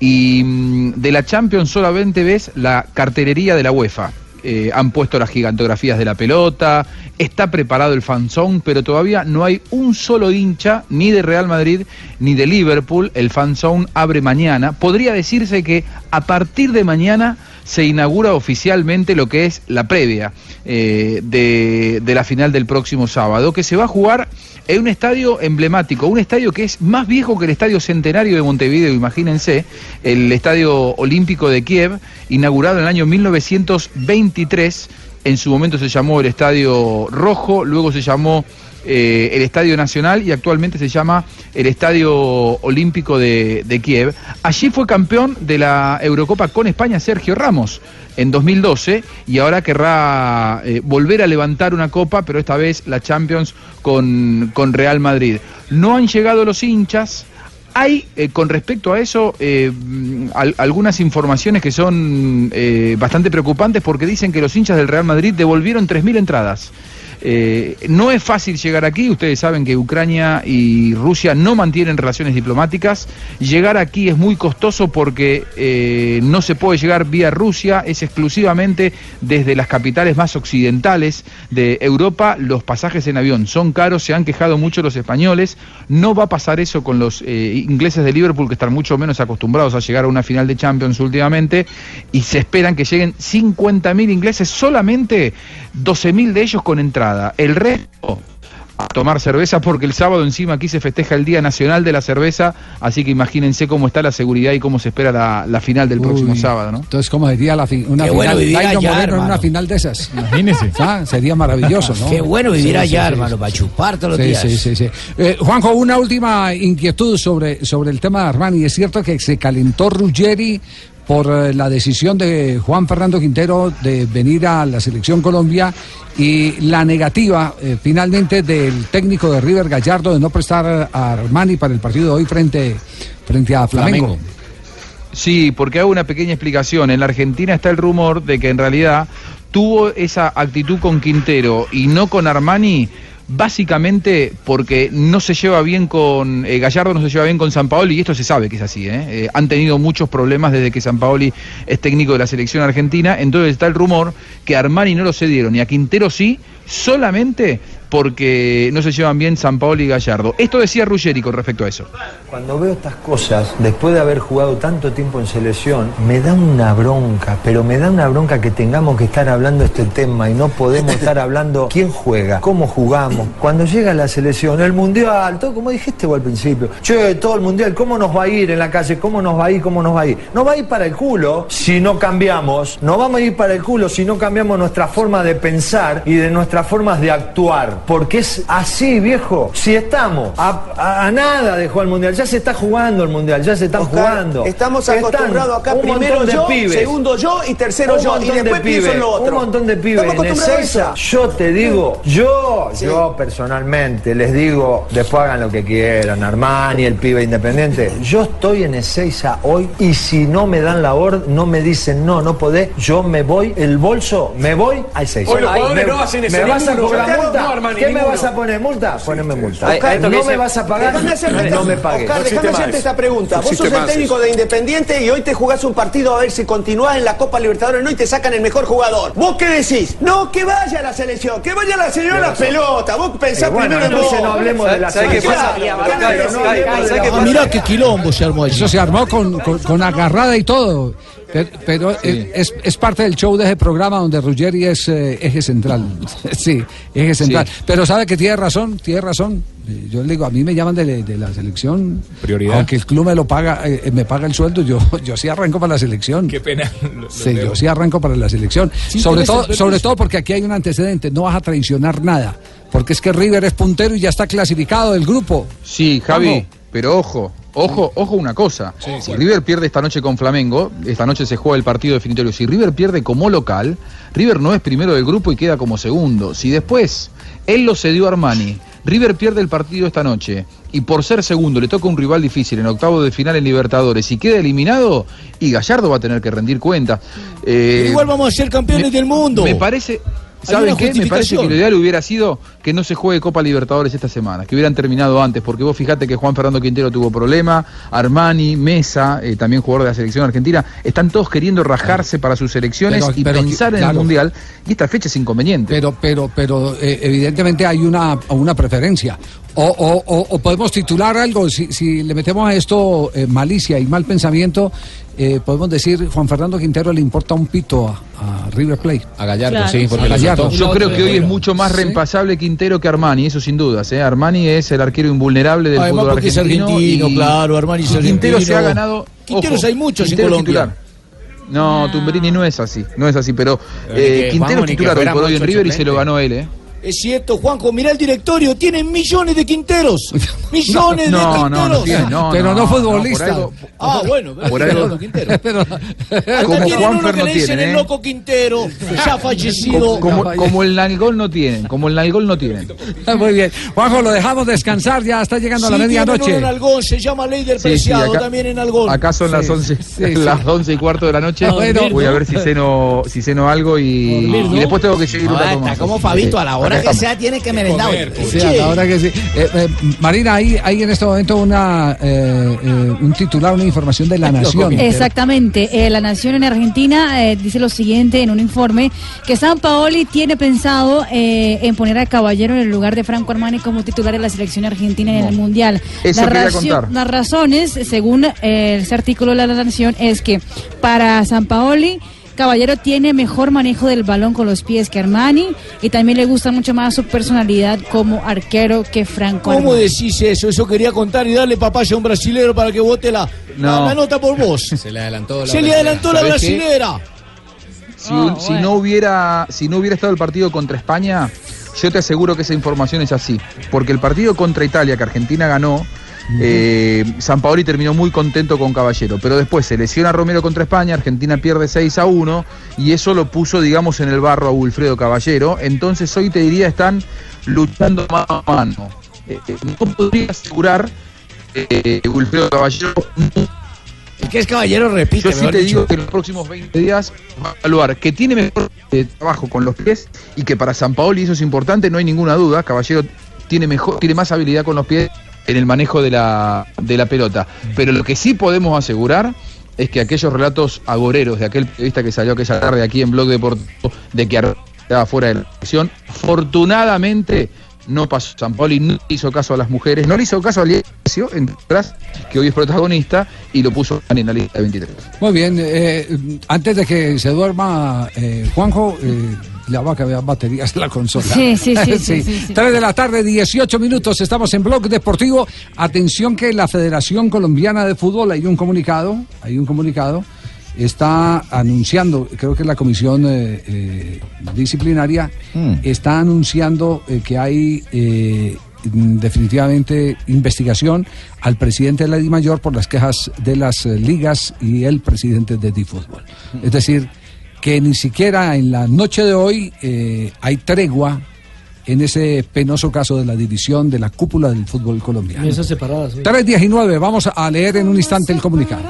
y mm, de la Champions solamente ves la cartelería de la UEFA. Eh, han puesto las gigantografías de la pelota, está preparado el fanzone, pero todavía no hay un solo hincha, ni de Real Madrid ni de Liverpool. El fanzone abre mañana. Podría decirse que a partir de mañana se inaugura oficialmente lo que es la previa eh, de, de la final del próximo sábado, que se va a jugar en un estadio emblemático, un estadio que es más viejo que el Estadio Centenario de Montevideo, imagínense, el Estadio Olímpico de Kiev, inaugurado en el año 1923, en su momento se llamó el Estadio Rojo, luego se llamó eh, el Estadio Nacional y actualmente se llama el Estadio Olímpico de, Kiev. Allí fue campeón de la Eurocopa con España Sergio Ramos en 2012 y ahora querrá eh, volver a levantar una copa, pero esta vez la Champions con, con Real Madrid. No han llegado los hinchas. Hay, eh, con respecto a eso, mm, al- algunas informaciones que son bastante preocupantes porque dicen que los hinchas del Real Madrid devolvieron 3.000 entradas. Eh, no es fácil llegar aquí, ustedes saben que Ucrania y Rusia no mantienen relaciones diplomáticas. Llegar aquí es muy costoso porque eh, no se puede llegar vía Rusia, es exclusivamente desde las capitales más occidentales de Europa. Los pasajes en avión son caros, se han quejado mucho los españoles. No va a pasar eso con los eh, ingleses de Liverpool, que están mucho menos acostumbrados a llegar a una final de Champions últimamente, y se esperan que lleguen 50.000 ingleses, solamente 12.000 de ellos con entrada. El resto a tomar cerveza porque el sábado encima aquí se festeja el Día Nacional de la Cerveza, así que imagínense cómo está la seguridad y cómo se espera la, la final del próximo sábado, ¿no? Entonces, ¿cómo sería la fi- una Qué final? bueno vivir allá, Moreno en una hermano. final de esas. Imagínese. Ah, sería maravilloso, ¿no? Qué bueno vivir Sí, allá, sí, sí. hermano, para chupar todos los Sí, días. sí, sí, sí. Eh, Juanjo, una última inquietud sobre, sobre el tema de Armani. Es cierto que se calentó Ruggeri por eh, la decisión de Juan Fernando Quintero de venir a la selección Colombia y la negativa eh, finalmente del técnico de River Gallardo de no prestar a Armani para el partido de hoy frente, frente a Flamengo. Sí, porque hago una pequeña explicación. En la Argentina está el rumor de que en realidad tuvo esa actitud con Quintero y no con Armani, básicamente porque no se lleva bien con eh, Gallardo, no se lleva bien con San Paoli, y esto se sabe que es así. ¿eh? Eh, han tenido muchos problemas desde que San Paoli es técnico de la selección argentina, entonces está el rumor que a Armani no lo cedieron y a Quintero sí, solamente porque no se llevan bien San Paolo y Gallardo. Esto decía Ruggeri con respecto a eso. Cuando veo estas cosas, después de haber jugado tanto tiempo en selección, me da una bronca, pero me da una bronca que tengamos que estar hablando este tema y no podemos estar hablando quién juega, cómo jugamos. Cuando llega la selección, el mundial, todo como dijiste vos al principio, che, todo el mundial, ¿cómo nos va a ir en la calle? ¿Cómo nos va a ir? ¿Cómo nos va a ir? Nos va a ir para el culo si no cambiamos, nos vamos a ir para el culo si no cambiamos nuestra forma de pensar y de nuestras formas de actuar, porque es así, viejo. Si estamos a, a- a nada de jugar el mundial, ya se está jugando el mundial, ya se están jugando. Estamos acostumbrados acá, un primero montón de yo, pibes. segundo yo y tercero Un yo. Y de después pienso pibes, en lo otro. Un montón de pibes Estamos en Ezeiza. eso. Yo te digo, yo, yo personalmente les digo, después hagan lo que quieran, Armani, el pibe independiente. Yo estoy en Ezeiza hoy y si no me dan la orden, no me dicen no, no podés, yo me voy, el bolso, me voy a Ezeiza. Hoy los jugadores me, no hacen ¿Me vas a ninguno. cobrar Santiago, multa? no, Armani, ¿Qué me vas a poner multa? Poneme multa. Oscar, no me vas a pagar, no me pagues. Oscar, déjame hacerte esta pregunta. Vos sos el técnico de Independiente y hoy te jugás un partido a ver si continuás en la Copa Libertadores no y te sacan el mejor jugador. ¿Vos qué decís? No, que vaya a la selección, que vaya a la selección a la pelota. Vos pensás bueno, primero en vos. entonces no hablemos de la ¿Sabés qué selección. mirá qué quilombo se armó allí. Eso se armó con agarrada y todo. Pero, pero es, es parte del show de ese programa donde Ruggeri es eh, eje central. sí, eje central. Pero sabe que tiene razón, tiene razón. Yo le digo, a mí me llaman de, de la selección. Prioridad. Aunque el club me lo paga, eh, me paga el sueldo, yo, yo sí arranco para la selección. Qué pena. Sí, yo sí arranco para la selección. Sí, sobre, todo, sobre todo porque aquí hay un antecedente, no vas a traicionar nada. Porque es que River es puntero y ya está clasificado del grupo. Sí, Javi, pero ojo, ojo, ojo una cosa. si River pierde esta noche con Flamengo, esta noche se juega el partido definitorio. Si River pierde como local, River no es primero del grupo y queda como segundo. Si después él lo cedió a Armani, River pierde el partido esta noche y por ser segundo le toca un rival difícil en octavo de final en Libertadores y queda eliminado, y Gallardo va a tener que rendir cuenta. Eh, Pero igual vamos a ser campeones del mundo. me parece, ¿saben qué? Me parece que lo ideal hubiera sido que no se juegue Copa Libertadores esta semana, que hubieran terminado antes, porque vos fijate que Juan Fernando Quintero tuvo problema, Armani, Mesa, eh, también jugador de la selección argentina, están todos queriendo rajarse para sus selecciones Pero- y pero- pensar en claro. el Mundial, y esta fecha es inconveniente. Pero, pero, pero eh, evidentemente hay una, una preferencia. O, o- o- o podemos titular algo, si, si le metemos a esto eh, malicia y mal pensamiento, eh, podemos decir, Juan Fernando Quintero le importa un pito a, a River Plate. A Gallardo, Claro, sí, porque a Gallardo. Yo creo que hoy es mucho más reemplazable Quintero que Armani, eso sin dudas. ¿eh? Armani es el arquero invulnerable del Además fútbol porque es argentino. argentino, y- claro, Armani es y Quintero se argentino. ha ganado. Quinteros hay muchos en Quintero es Colombia. titular. No, Tumberini no es así, no es así, pero eh, Quintero es titular hoy por hoy en River y se lo ganó él, ¿eh? Es cierto, Juanjo, mirá el directorio, tienen millones de Quinteros. Millones No, de Quinteros. no tiene, no, pero no, no, futbolista. no, por algo- Ah, bueno, Por algo- Quintero. Hasta Como tienen Juanfer uno que no le dicen tienen, el ¿eh? loco Quintero, ya fallecido. Como, como, como el Nalgol no tienen, como el Nalgol no tienen. Muy bien. Juanjo, lo dejamos descansar, ya está llegando a la medianoche. uno en Algón, se llama Ley del Sí, sí, Preciado, acá- también en Algón. Acá son las Sí, 11, sí, sí. las 11 y cuarto de la noche. A dormir, Voy a ver si ceno, si ceno algo y, después tengo que seguir un No, rato está como Fabito, a la hora Que sea tiene que merendar. oye. Sí, a la hora que sí. Eh, eh, Marina, hay, hay en este momento una, eh, eh, un titular, una información de la Nación. Exactamente. Eh, la Nación en Argentina eh, dice lo siguiente en un informe, que San Paoli tiene pensado eh, en poner a Caballero en el lugar de Franco Armani como titular de la selección argentina en el Mundial. Eso La contar. Las razones, según eh, ese artículo de la Nación, es que para San Paoli... Caballero tiene mejor manejo del balón con los pies que Armani y también le gusta mucho más su personalidad como arquero que Franco ¿Cómo Armani. decís eso? Eso quería contar y darle papaya a un brasilero para que vote la, No. la, la nota por vos. Se le adelantó Se le adelantó la brasilera. Si, si no hubiera, si no hubiera estado el partido contra España, yo te aseguro que esa información es así. Porque el partido contra Italia, que Argentina ganó, eh, San Paoli terminó muy contento con Caballero. Pero después se lesiona Romero contra España, Argentina pierde 6 a 1 y eso lo puso, digamos, en el barro a Wilfredo Caballero. Entonces hoy te diría están luchando mano a mano. Eh, eh, no podría asegurar eh, Wilfredo Caballero El que es caballero repite. yo sí te dicho. digo que en los próximos 20 días va a evaluar que tiene mejor eh, trabajo con los pies y que para San Paoli eso es importante, no hay ninguna duda. Caballero tiene mejor, tiene más habilidad con los pies en el manejo de la, de la pelota. Pero lo que sí podemos asegurar es que aquellos relatos agoreros de aquel periodista que salió aquella tarde aquí en Blog Deportivo de que quedaba fuera de la elección. Afortunadamente no pasó San Poli, no hizo caso a las mujeres, no le hizo caso a Aliesio, atrás, que hoy es protagonista, y lo puso en la lista de 23. Muy bien, eh, antes de que se duerma eh, Juanjo, eh, le va a cambiar baterías en la consola. Sí, sí, sí, sí, sí, sí. 3 de la tarde, 18 minutos, estamos en Blog Deportivo. Atención que la Federación Colombiana de Fútbol, hay un comunicado, hay un comunicado, está anunciando, creo que la comisión eh, eh, disciplinaria está anunciando eh, que hay eh, mm, definitivamente investigación al presidente de la DIMAYOR por las quejas de las eh, ligas y el presidente de DiFútbol. Es decir, que ni siquiera en la noche de hoy eh, hay tregua en ese penoso caso de la división de la cúpula del fútbol colombiano. Mesas separadas. sí. 3.19, vamos a leer en un instante el comunicado.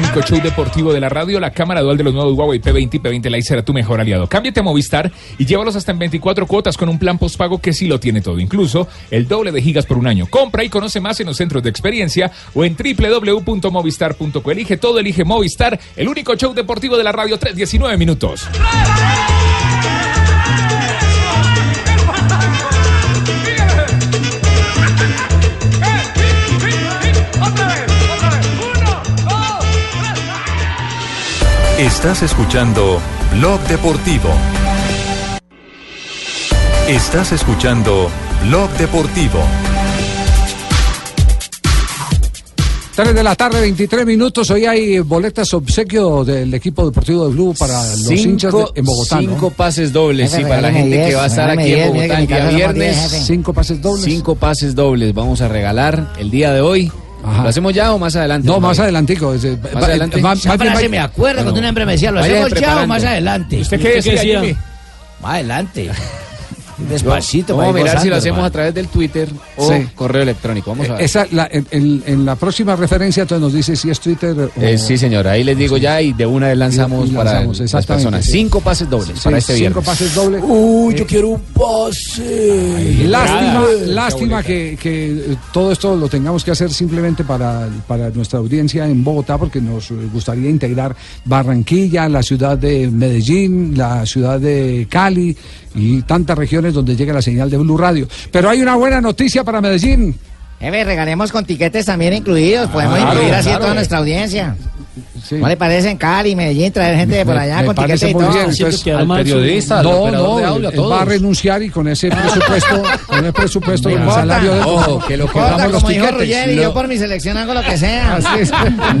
Único show deportivo de la radio, la cámara dual de los nuevos Huawei P20 y P20 Lite será tu mejor aliado. Cámbiate a Movistar y llévalos hasta en 24 cuotas con un plan postpago que sí lo tiene todo, incluso el doble de gigas por un año. Compra y conoce más en los centros de experiencia o en www.movistar.co. Elige todo, elige Movistar, el único show deportivo de la radio, 319 minutos. Estás escuchando Blog Deportivo. Estás escuchando Blog Deportivo. 3 de la tarde, 23 minutos. Hoy hay boletas obsequio del equipo deportivo de Blue para los Cinco- hinchas de- en Bogotá. ¿no? cinco pases dobles, sí, para la gente que va a estar aquí en Bogotá el día viernes. Cinco pases dobles. Cinco pases dobles vamos a regalar el día de hoy. ¿Lo hacemos ya o más adelante? No, más adelantico. eh, Más va- adelante. más frase me acuerdo Bueno, cuando una hembra me decía, ¿lo hacemos ya o más adelante? ¿Usted qué decía? Más adelante. Despacito. Vamos a mirar si lo hacemos a través del Twitter o Sí. correo electrónico. Vamos a ver. Esa, la- en, en- en la próxima referencia entonces nos dice si es Twitter o... Eh, sí, señor. Ahí les digo ya y de una vez lanzamos, Y- y para las personas. sí. Cinco pases dobles Sí, para este cinco viernes. pases dobles. Uy, yo Eh, quiero un pase. Lástima, Ay, lástima que, que, eh, todo esto lo tengamos que hacer simplemente para, para nuestra audiencia en Bogotá, porque nos eh, gustaría integrar Barranquilla, la ciudad de Medellín, la ciudad de Cali y tantas regiones donde llega la señal de Blue Radio. Pero hay una buena noticia para Medellín. Jefe, regalemos con tiquetes también incluidos. Podemos Claro, incluir así a claro. toda nuestra audiencia. ¿No le parece en Cali, Medellín, traer gente de por allá me con tiquetes y todo? bien. Entonces, no, no, él va a renunciar y con ese presupuesto, con el presupuesto, No con el importa. salario de Ojo, que lo que vamos los dijo tiquetes. Ruggeri, Lo- yo por mi selección hago lo que sea. Así es.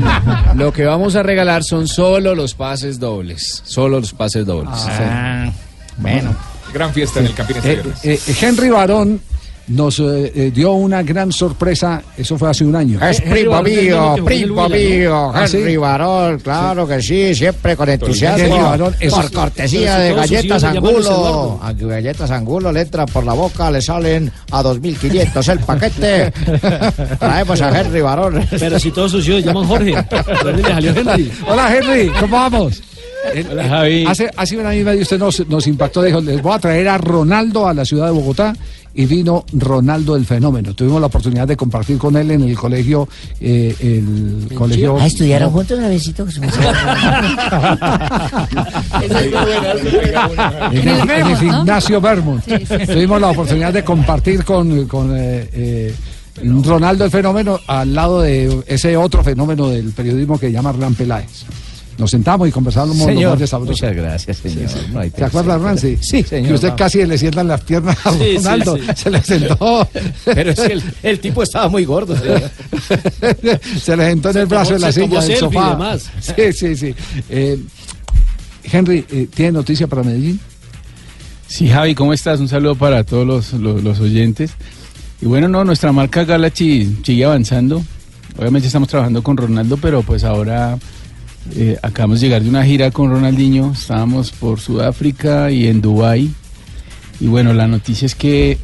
Lo que vamos a regalar son solo los pases dobles. Solo los pases dobles. Ah, bueno. Gran fiesta en el Campín este Eh, viernes. eh, Henry Barón nos eh, eh, dio una gran sorpresa, eso fue hace un año. Es primo mío, primo mío, ¿Ah? Henry Barón, claro que sí, siempre con entusiasmo. Barón, eso- por cortesía de galletas Angulo. A galletas Angulo le entran por la boca, le salen a 2.500 el paquete. Traemos a Henry Barón. Pero si todos sus hijos llaman Jorge. Hola Henry, ¿cómo vamos? Hola, Javi. Hace, hace un año y medio usted nos, nos impactó, dijo, les voy a traer a Ronaldo a la ciudad de Bogotá y vino Ronaldo el fenómeno. Tuvimos la oportunidad de compartir con él en el colegio, eh, el colegio... Ah, ¿estudiaron no, juntos, en el, en el gimnasio Vermont. Tuvimos la oportunidad de compartir con, con, eh, eh, Ronaldo el fenómeno al lado de ese otro fenómeno del periodismo que llama Hernán Peláez. Nos sentamos y conversamos lo Señor, más de sabroso. muchas gracias, señor. No hay ¿Se acuerda? Sí, Sí, señor, Que usted vamos. casi le sientan las piernas a Sí, sí, Ronaldo. sí. Se le sentó. Pero es que el, el tipo estaba muy gordo. señor. se le sentó en el brazo de la silla del sofá. demás. Sí, sí, sí. Eh, Henry, eh, ¿tiene noticia para Medellín? Sí, Javi, ¿cómo estás? Un saludo para todos los, los- los oyentes. Y bueno, no, nuestra marca Galaxy sigue avanzando. Obviamente estamos trabajando con Ronaldo, pero pues ahora eh, acabamos de llegar de una gira con Ronaldinho. Estábamos por Sudáfrica y en Dubai. Y bueno, la noticia es que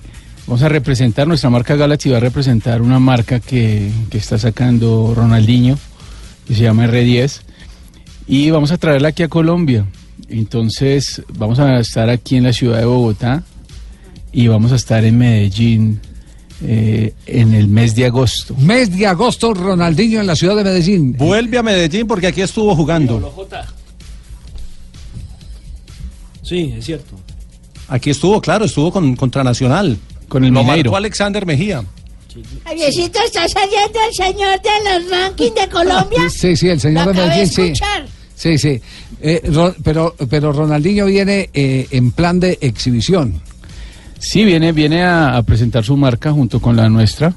vamos a representar, nuestra marca Galaxy va a representar una marca que, que está sacando Ronaldinho, que se llama R10 y vamos a traerla aquí a Colombia. Entonces vamos a estar aquí en la ciudad de Bogotá y vamos a estar en Medellín eh, en el mes de agosto. Mes de agosto, Ronaldinho en la ciudad de Medellín. Vuelve a Medellín porque aquí estuvo jugando. Sí, es cierto. Aquí estuvo, claro, estuvo con, contra Nacional. Con el Lo Mineiro. marcó Alexander Mejía. Javiercito, ¿está saliendo el señor de los rankings de Colombia? Sí, sí, el señor Lo de Medellín, sí. Sí, sí. Eh, Ro- pero, pero Ronaldinho viene eh, en plan de exhibición. Sí, viene, viene a, a presentar su marca junto con la nuestra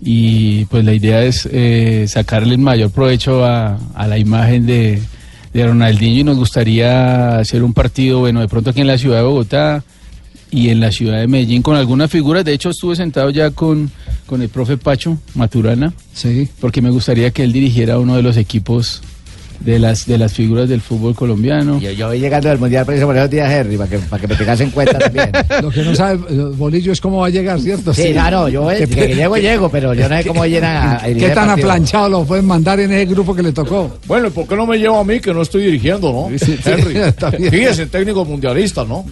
y pues la idea es eh, sacarle el mayor provecho a, a la imagen de, de Ronaldinho y nos gustaría hacer un partido, bueno, de pronto aquí en la ciudad de Bogotá y en la ciudad de Medellín con algunas figuras. De hecho, estuve sentado ya con, con el profe Pacho Maturana, sí. porque me gustaría que él dirigiera uno de los equipos de las, de las figuras del fútbol colombiano. Yo, yo voy llegando del Mundial preciso por esos días, Henry, para que, para que me tengas en cuenta también. Lo que no sabe Bolillo es cómo va a llegar, ¿cierto? Sí, claro, yo voy- ¿Qué- que llego, llego, pero yo no sé cómo llegan a- ¿Qué tan aplanchado lo pueden mandar en ese grupo que le tocó? Bueno, ¿por qué no me lleva a mí que no estoy dirigiendo, no? Sí, sí, Henry. Fíjese, técnico mundialista, ¿no?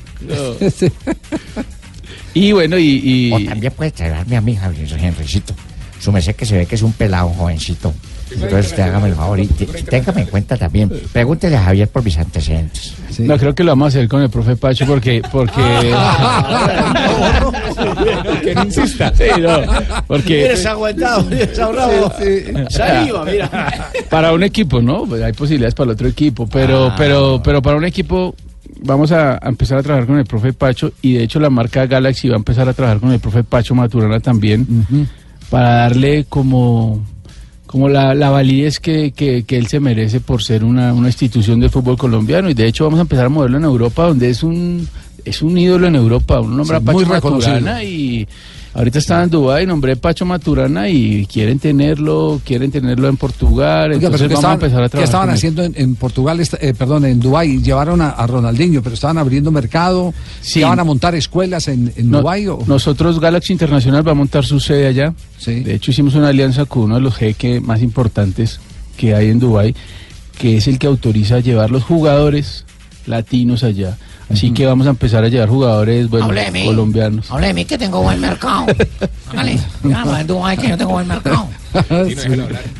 Y bueno, y... y- O también puede traerme a mí, Javier, Henrycito. Su merced que se ve que es un pelado jovencito. Entonces, usted hágame el favor y téngame en cuenta también. Pregúntele a Javier por mis antecedentes. No, creo que lo vamos a hacer con el profe Pacho porque... porque que no insista. Sí, no, porque... Eres aguantado, eres ahorrado. Saliva, mira. para un equipo, ¿no? Pues hay posibilidades para el otro equipo, pero, Ah. pero, pero para un equipo vamos a, a empezar a trabajar con el profe Pacho y de hecho la marca Galaxy va a empezar a trabajar con el profe Pacho Maturana también para darle como como la, la validez que, que, que él se merece por ser una, una institución del fútbol colombiano y de hecho vamos a empezar a moverlo en Europa donde es un es un ídolo en Europa, un nombre Sí, muy. Maturana y ahorita está en Dubái, nombré Pacho Maturana y quieren tenerlo, quieren tenerlo en Portugal, Oiga, entonces ¿qué vamos a estaban, empezar a qué trabajar. estaban con él. haciendo en, en Portugal, eh, perdón, en Dubái? Llevaron a, a Ronaldinho, pero estaban abriendo mercado. Sí. ¿Ya van a montar escuelas en, en No- Dubái? O? Nosotros, Galaxy Internacional, va a montar su sede allá. De hecho, hicimos una alianza con uno de los jeques más importantes que hay en Dubái, que es el que autoriza llevar los jugadores latinos allá. Así que vamos a empezar a llevar jugadores bueno, Hable de mí. colombianos. Hable de mí que tengo buen mercado. Dígame, en Dubái que yo tengo buen mercado.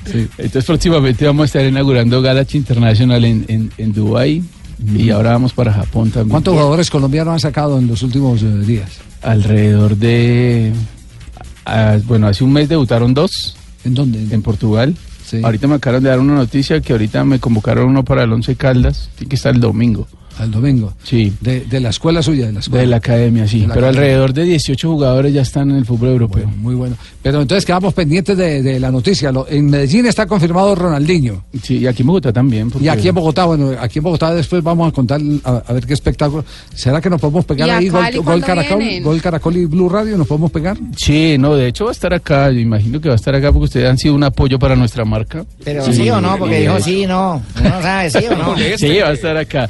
Sí. Entonces próximamente vamos a estar inaugurando Galaxy International en, en, en Dubái y ahora vamos para Japón también. ¿Cuántos jugadores colombianos han sacado en los últimos eh, días? Alrededor de... ah, bueno, hace un mes debutaron dos. ¿En dónde? En Portugal. Ahorita me acaban de dar una noticia que ahorita me convocaron uno para el Once Caldas, tiene que estar el domingo. Al domingo. Sí. De, de la escuela suya, de la escuela. De la academia, sí. La Pero academia. alrededor de 18 jugadores ya están en el fútbol europeo. Muy bueno. Pero entonces quedamos pendientes de, de la noticia. Lo- en Medellín está confirmado Ronaldinho. Sí, y aquí en Bogotá también. Y aquí en Bogotá, bueno, aquí en Bogotá después vamos a contar a, a ver qué espectáculo. ¿Será que nos podemos pegar ¿Y a ahí gol, Caracol, vienen? gol Caracol y Blue Radio? ¿Nos podemos pegar? Sí, no, de hecho va a estar acá. Yo imagino que va a estar acá porque ustedes han sido un apoyo para nuestra marca. Pero sí, o no, porque dijo sí, no. Uno sabe, sí o no. Sí, va a estar acá.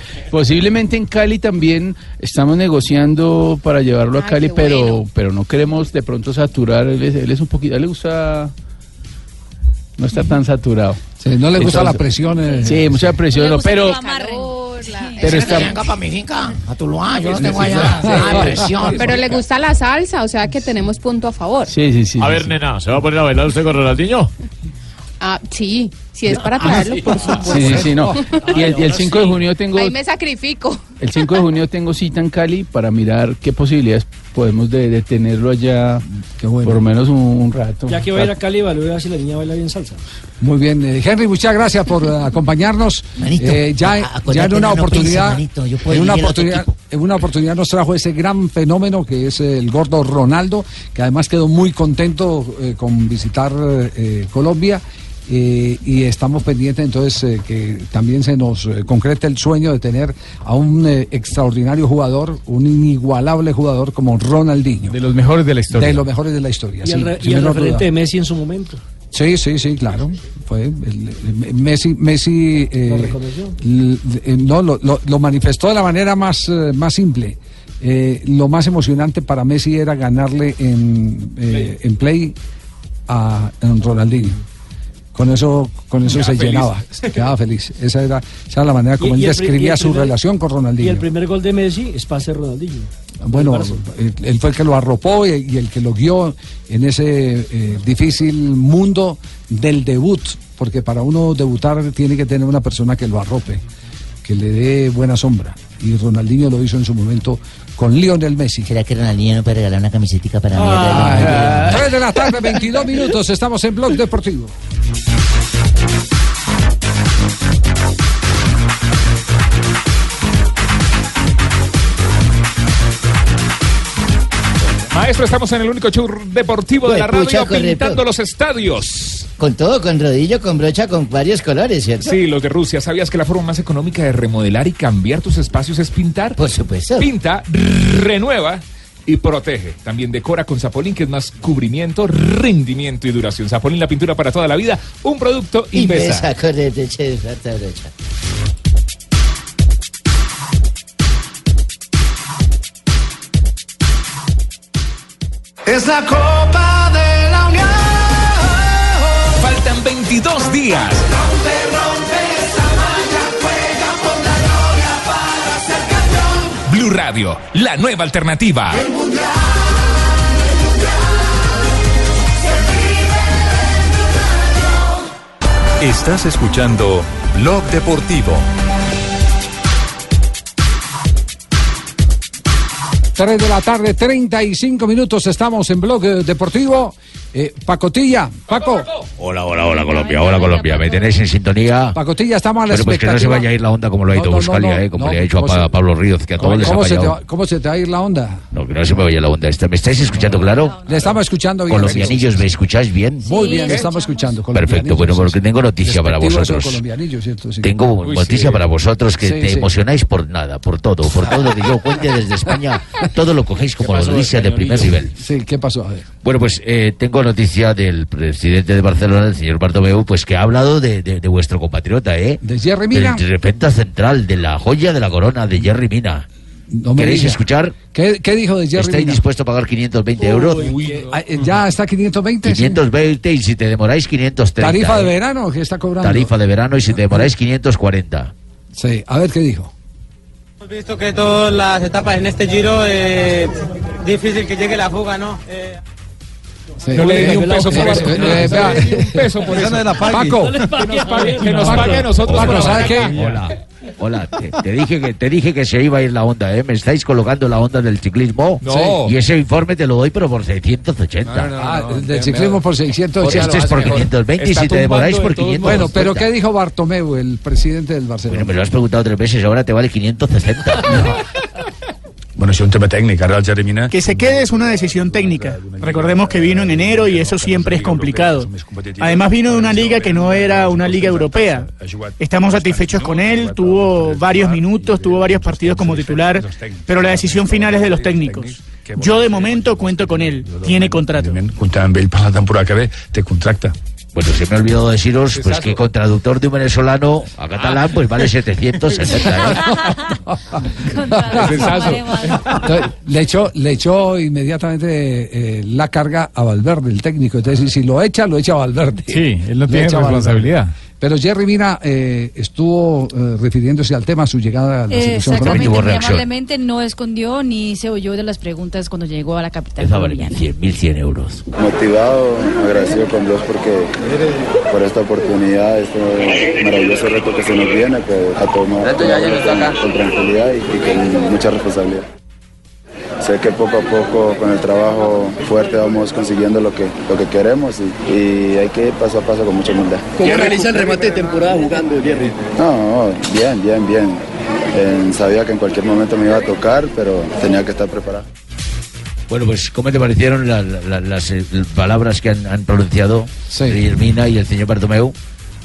Posiblemente en Cali también estamos negociando para llevarlo a Cali, pero bueno. pero no queremos de pronto saturar. Él es, él es un poquito, él le gusta, no está tan saturado. Sí, no le gusta Entonces- la presión. eh. Sí, mucha presión, no, pero Pero está... venga para mi finca, a Tuluá, yo no Sí, tengo sí, allá. sí. Ah, presión. Pero le gusta la salsa, o sea que tenemos punto a favor. Sí, sí, sí. A ver, nena, ¿se va a poner a bailar usted con Ronaldinho? Ah, sí, si es para traerlo, por supuesto. Sí, sí, sí, no. Y el, y el 5 de junio tengo Ahí me sacrifico. el 5 de junio tengo cita en Cali para mirar qué posibilidades podemos de, de tenerlo allá por lo menos un, un rato. Ya que va a ir a Cali, evalúe a ver si la niña baila bien salsa. Muy bien, eh, Henry, muchas gracias por eh, acompañarnos. Manito, Eh, ya, ya en una oportunidad, manito, yo puedo en una oportunidad, en una oportunidad nos trajo ese gran fenómeno que es el gordo Ronaldo, que además quedó muy contento eh, con visitar eh, Colombia. Eh, y estamos pendientes entonces eh, que también se nos eh, concrete el sueño de tener a un eh, extraordinario jugador, un inigualable jugador como Ronaldinho. De los mejores de la historia. De los mejores de la historia. Y sí, el, y el referente duda. de Messi en su momento. Sí, sí, sí, claro. Fue el- el- Messi, Messi eh, ¿Lo reconoció? l- no, lo, lo- lo manifestó de la manera más, más simple. Eh, lo más emocionante para Messi era ganarle en, eh, en play a en Ronaldinho. Con eso, con eso se feliz. llenaba, se quedaba feliz. Esa era, esa era la manera como Y- él y describía el su primer- relación con Y el Ronaldinho. primer gol de Messi es pase Ronaldinho. Bueno, él, él fue el que lo arropó y, y el que lo guió en ese eh, difícil mundo del debut, porque para uno debutar tiene que tener una persona que lo arrope, que le dé buena sombra. Y Ronaldinho lo hizo en su momento con Lionel Messi. ¿Será que Ronaldinho no puede regalar una camisetica para mí? Ah, 3 de la tarde, 22 minutos, estamos en Blog Deportivo. Maestro, estamos en el único show deportivo de la radio pintando los estadios. Con todo, con rodillo, con brocha, con varios colores, ¿cierto? Sí, los de Rusia. ¿Sabías que la forma más económica de remodelar y cambiar tus espacios es pintar? Por supuesto. Pinta, renueva y protege. También decora con Zapolín, que es más cubrimiento, rendimiento y duración. Zapolín, la pintura para toda la vida. Un producto. Invesa, correcto, che, falta brocha. Es la Copa de la Unión. Faltan 22 días. Rompe, rompe esa malla, juega por la gloria para ser campeón. Blue Radio, la nueva alternativa. El mundial. Estás escuchando Blog Deportivo. 3 de la tarde, 35 minutos, estamos en Blog eh, Deportivo. Eh, Pacotilla, Paco. Hola, hola, hola Colombia, hola Colombia. ¿Me tenéis en sintonía? Pacotilla, estamos a la Pero pues que no se vaya a ir la onda como lo ha ido no, no, Buscalia, no, eh, como no, le ha dicho a ¿cómo Pa- se- a Pablo Ríos, que a todos ¿Cómo, les ha cómo se te fallado. va, ¿Cómo se te va a ir la onda? No, que no se me vaya la onda. ¿Me estáis escuchando claro? Le estamos escuchando bien. Colombianillos, ¿me escucháis bien? Muy bien, le estamos escuchando. Perfecto, bueno, porque tengo noticia para vosotros. colombianillo, ¿cierto? Sí. Tengo Uy, noticia sí. para vosotros que Sí, te emocionáis por nada, por todo, por todo lo que yo cuente desde España, todo lo cogéis como noticia de primer nivel. Sí, ¿qué pasó? A ver. Bueno, pues eh, tengo noticia del presidente de Barcelona, el señor Bartomeu, pues que ha hablado de, de- de vuestro compatriota, ¿eh? ¿De Jerry Mina? Del defensa central, de la joya de la corona, de Jerry Mina. No ¿Queréis diga. escuchar? ¿Qué, qué dijo de Jerry ¿Estáis Mina? dispuestos a pagar 520 euros? Ah, eh, ¿Ya está 520? sí. 520 y si te demoráis 530. ¿Tarifa de ¿eh? verano que está cobrando? Tarifa de verano y si te demoráis 540. Sí, a ver qué dijo. Hemos visto que todas las etapas en este giro eh, difícil que llegue la fuga, ¿no? Eh, Sí. No le di un peso por eso. No le un peso por eso. Paco. Que nos pague, a nosotros Paco, por la ¿sabe qué? Hola, hola, te, te dije que te dije que se iba a ir la onda, ¿eh? Me estáis colocando la onda del ciclismo. No. Y ese informe te lo doy, pero por 680. Ah, el del ciclismo por 680. Este es por 520 y si te demoráis por 500. Bueno, pero ¿qué dijo Bartomeu, el presidente del Barcelona? Bueno, me lo has preguntado tres veces, ahora te vale 560. Bueno, és un tema el Jeremina... que se quede es una decisión técnica. Recordemos que vino en enero y eso siempre es complicado. Además vino de una liga que no era una liga europea. Estamos satisfechos con él, tuvo varios minutos, tuvo varios partidos como titular, pero la decisión final es de los técnicos. Yo de momento cuento con él, tiene contrato. Amb ell per la temporada que ve, té contracte. Bueno, se me ha olvidado deciros pues que con traductor de un venezolano a catalán pues vale 760. ¿eh? Entonces, le echó, le echó inmediatamente eh, la carga a Valverde, el técnico. Entonces, si lo echa, lo echa a Valverde. Sí, él no tiene responsabilidad. Pero Jerry Mina eh, estuvo eh, refiriéndose al tema, su llegada a la selección Exactamente, no escondió ni se oyó de las preguntas cuando llegó a la capital Esa vale colombiana. 1100, 1100 euros. Motivado, agradecido con Dios porque por esta oportunidad, este maravilloso reto que se nos viene, pues a tomar con, con tranquilidad y, y con mucha responsabilidad. Sé que poco a poco con el trabajo fuerte vamos consiguiendo lo que, lo que queremos y, y hay que ir paso a paso con mucha humildad. ¿Cómo realiza el remate de temporada jugando, Jerry? No, no, bien, bien, bien. Eh, sabía que en cualquier momento me iba a tocar, pero tenía que estar preparado. Bueno, pues ¿cómo te parecieron la- la- las eh, palabras que han, han pronunciado Irmina y el señor Bartomeu?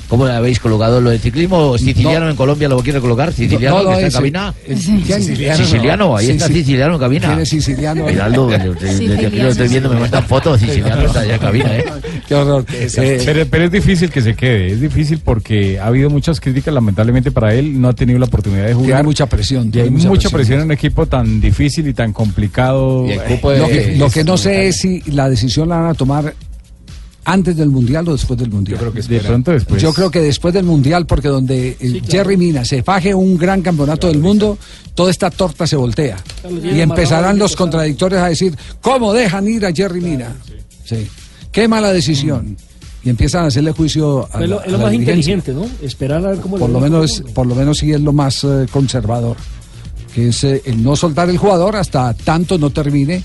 ¿Cómo habéis colocado lo de ciclismo siciliano en Colombia? ¿Lo quiere colocar? ¿Siciliano No, no, que está en cabina? ¿quién? Siciliano, ahí está sí. Siciliano en cabina. ¿Quién es siciliano? Yo- desde aquí lo estoy viendo, me mandan fotos, Siciliano está allá en cabina, ¿eh? Qué horror. pero, pero es difícil que se quede, es difícil porque ha habido muchas críticas, lamentablemente para él no ha tenido la oportunidad de jugar. Tiene mucha presión. Y tiene hay mucha, presión en un equipo tan difícil y tan complicado. lo, que, lo que no sé es si la decisión la van a tomar ¿Antes del Mundial o después del Mundial? Yo creo De pronto después. Yo creo que después del Mundial, porque donde eh, Jerry Mina se faje un gran campeonato del mundo, toda esta torta se voltea. Claro, Y empezarán los contradictores a decir, ¿cómo dejan ir a Jerry Mina? Sí. Qué mala decisión. Y empiezan a hacerle juicio a Es lo, es a lo la más dirigencia. inteligente, ¿no? Esperar a ver cómo le Por lo menos, por lo menos sí es lo más eh, conservador, que es eh, el no soltar el jugador hasta tanto no termine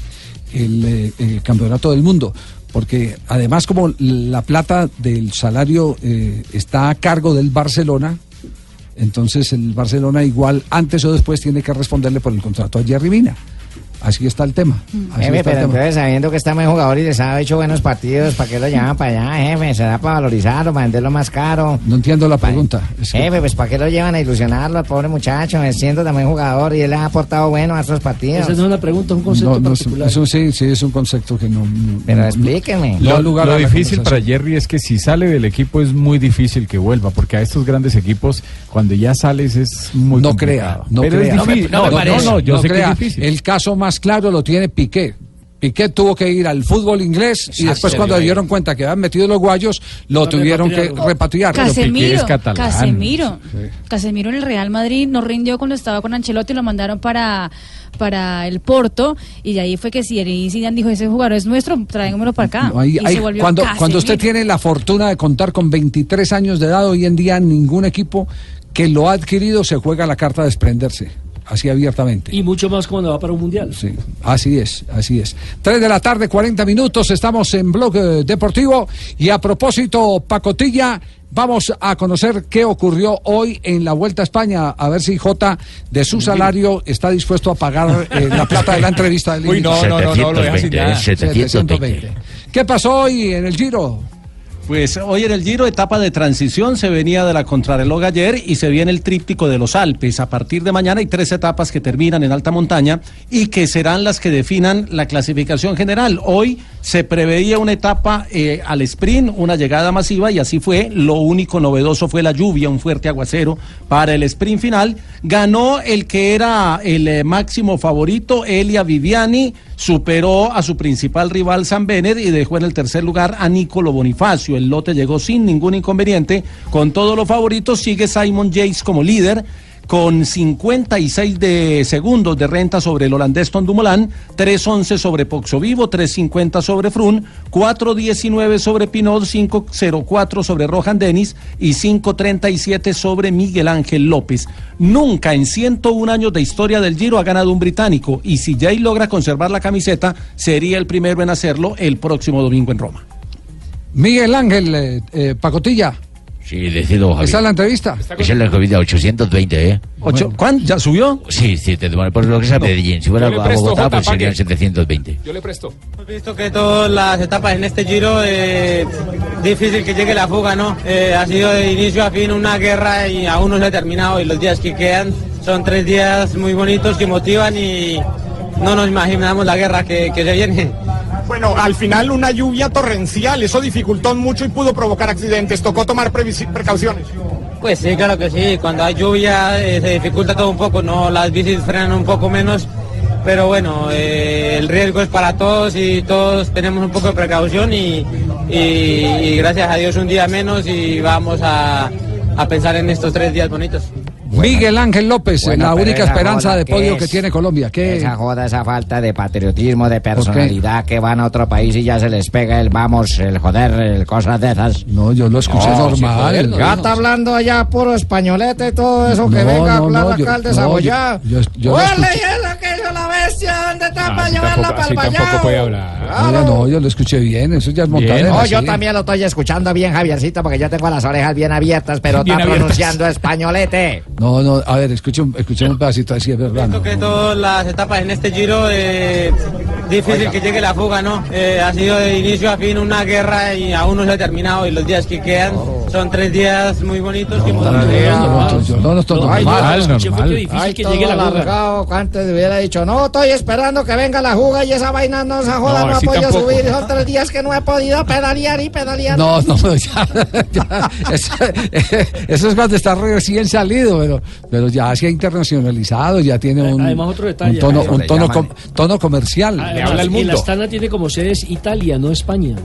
el, eh, el campeonato del mundo. Porque además como la plata del salario eh, está a cargo del Barcelona, entonces el Barcelona igual antes o después tiene que responderle por el contrato a Jerry. Así está el tema. Así Jefe, está el pero tema. entonces sabiendo que está buen jugador y les ha hecho buenos partidos, ¿para qué lo llaman para allá, jefe? ¿Será para valorizarlo, para venderlo más caro? No entiendo la pregunta. Es que- Jefe, pues ¿para qué lo llevan a ilusionarlo al pobre muchacho? Siendo también jugador y él ha aportado bueno a estos partidos. Esa no es una pregunta, es un concepto No, no, es- particular. eso sí, sí, es un concepto que no. no- Pero no- explíqueme. Lo, lugar difícil para. Jerry es que si sale del equipo es muy difícil que vuelva, porque a estos grandes equipos, cuando ya sales es muy no complicado. crea, no Pero crea. es difícil. No, no, no, yo no sé que crea. es difícil. El caso más claro lo tiene Piqué. Piqué tuvo que ir al fútbol inglés y después cuando dieron cuenta que habían metido los guayos, lo tuvieron que repatriar. Casemiro, Casemiro. Casemiro en el Real Madrid no rindió cuando estaba con Ancelotti, lo mandaron para para el Porto y de ahí fue que Zinedine Zidane dijo ese jugador es nuestro, tráigamelo para acá. No, ahí- y ahí- se volvió cuando, Casemiro. cuando usted tiene la fortuna de contar con 23 años de edad, hoy en día ningún equipo que lo ha adquirido se juega la carta de desprenderse, así abiertamente. Y mucho más cuando va para un mundial. Sí, así es, así es. 3 de la tarde, 40 minutos, estamos en Blog eh, Deportivo y a propósito, Pacotilla, vamos a conocer qué ocurrió hoy en la Vuelta a España, a ver si Jota de su salario está dispuesto a pagar eh, la plata de la entrevista del Uy, no, no, no, no, lo deja sin 720, nada. es 720. ¿Qué pasó hoy en el Giro? Pues hoy en el Giro, etapa de transición, se venía de la contrarreloj ayer y se viene el tríptico de los Alpes. A partir de mañana hay tres etapas que terminan en alta montaña y que serán las que definan la clasificación general. Hoy se preveía una etapa eh, al sprint, una llegada masiva y así fue. Lo único novedoso fue la lluvia, un fuerte aguacero para el sprint final. Ganó el que era el eh, máximo favorito, Elia Viviani, superó a su principal rival San Benet y dejó en el tercer lugar a Nicolo Bonifacio. El lote llegó sin ningún inconveniente. Con todos los favoritos sigue Simon Yates como líder con 56 de segundos de renta sobre el holandés Tom Dumoulin, 3.11 sobre Poxo Vivo, 3.50 sobre Frun, 4.19 sobre Pinot, 5.04 sobre Rohan Dennis y 5.37 sobre Miguel Ángel López. Nunca en 101 años de historia del Giro ha ganado un británico y si Jay logra conservar la camiseta, sería el primero en hacerlo el próximo domingo en Roma. Miguel Ángel eh, eh, Pacotilla, Sí, decido, Javi. ¿esa es la entrevista? Es el COVID 820, ¿eh? Ocho- ¿Cuánto? ¿Ya subió? Sí, sí, te- por lo que es a Medellín. Si fuera a Bogotá, pues serían que- 720. Yo le presto. Hemos visto que todas las etapas en este giro eh, difícil que llegue la fuga, ¿no? Eh, ha sido de inicio a fin una guerra y aún no se ha terminado y los días que quedan son tres días muy bonitos que motivan y no nos imaginamos la guerra que, que se viene. Bueno, al final una lluvia torrencial, eso dificultó mucho y pudo provocar accidentes. Tocó tomar precauciones. Pues sí, claro que sí, cuando hay lluvia eh, se dificulta todo un poco, ¿no? Las bicis frenan un poco menos, pero bueno, eh, el riesgo es para todos y todos tenemos un poco de precaución y, y- y gracias a Dios un día menos y vamos a, a pensar en estos tres días bonitos. Miguel Ángel López, Bueno, la única esperanza de ¿qué podio es? que tiene Colombia. ¿Qué? Esa joda, esa falta de patriotismo, de personalidad, que van a otro país y ya se les pega el vamos, el joder, el cosas de esas. No, yo lo escuché normal. Ya está hablando allá puro españolete y todo eso, que No, venga a no, hablar no, acá yo- al no, desabollado. yo- yo- yo lo ¡Huele, escuché. y es lo que hizo la bestia! ¿Dónde está No, para llevarla tampoco- para el tampoco puede hablar. No, yo lo escuché bien, eso ya es montadera. No, yo también lo estoy escuchando bien, Javiercito, porque yo tengo las orejas bien abiertas, pero Bien está abiertas. pronunciando españolete. No, no, a ver, escuche un, pedacito así, es verdad. no. que todas las etapas en este giro eh, difícil Oiga. que llegue la fuga, ¿no? Eh, ha sido de inicio a fin una guerra y aún no se ha terminado y los días que quedan son tres días muy bonitos que No, no, no, no, normal. que llegue la fuga. antes hubiera dicho, no, estoy esperando que venga la juga y esa vaina no, esa joda No, no, ha podido subir, son tres días que no he podido pedalear y pedalear. No, no, ya, ya, eso, eso es cuando está recién salido, pero, pero ya se ha internacionalizado, ya tiene un, Además, otro detalle, un tono, Javier, un tono, com- tono comercial. Además, y la Astana tiene como sedes Italia, no España.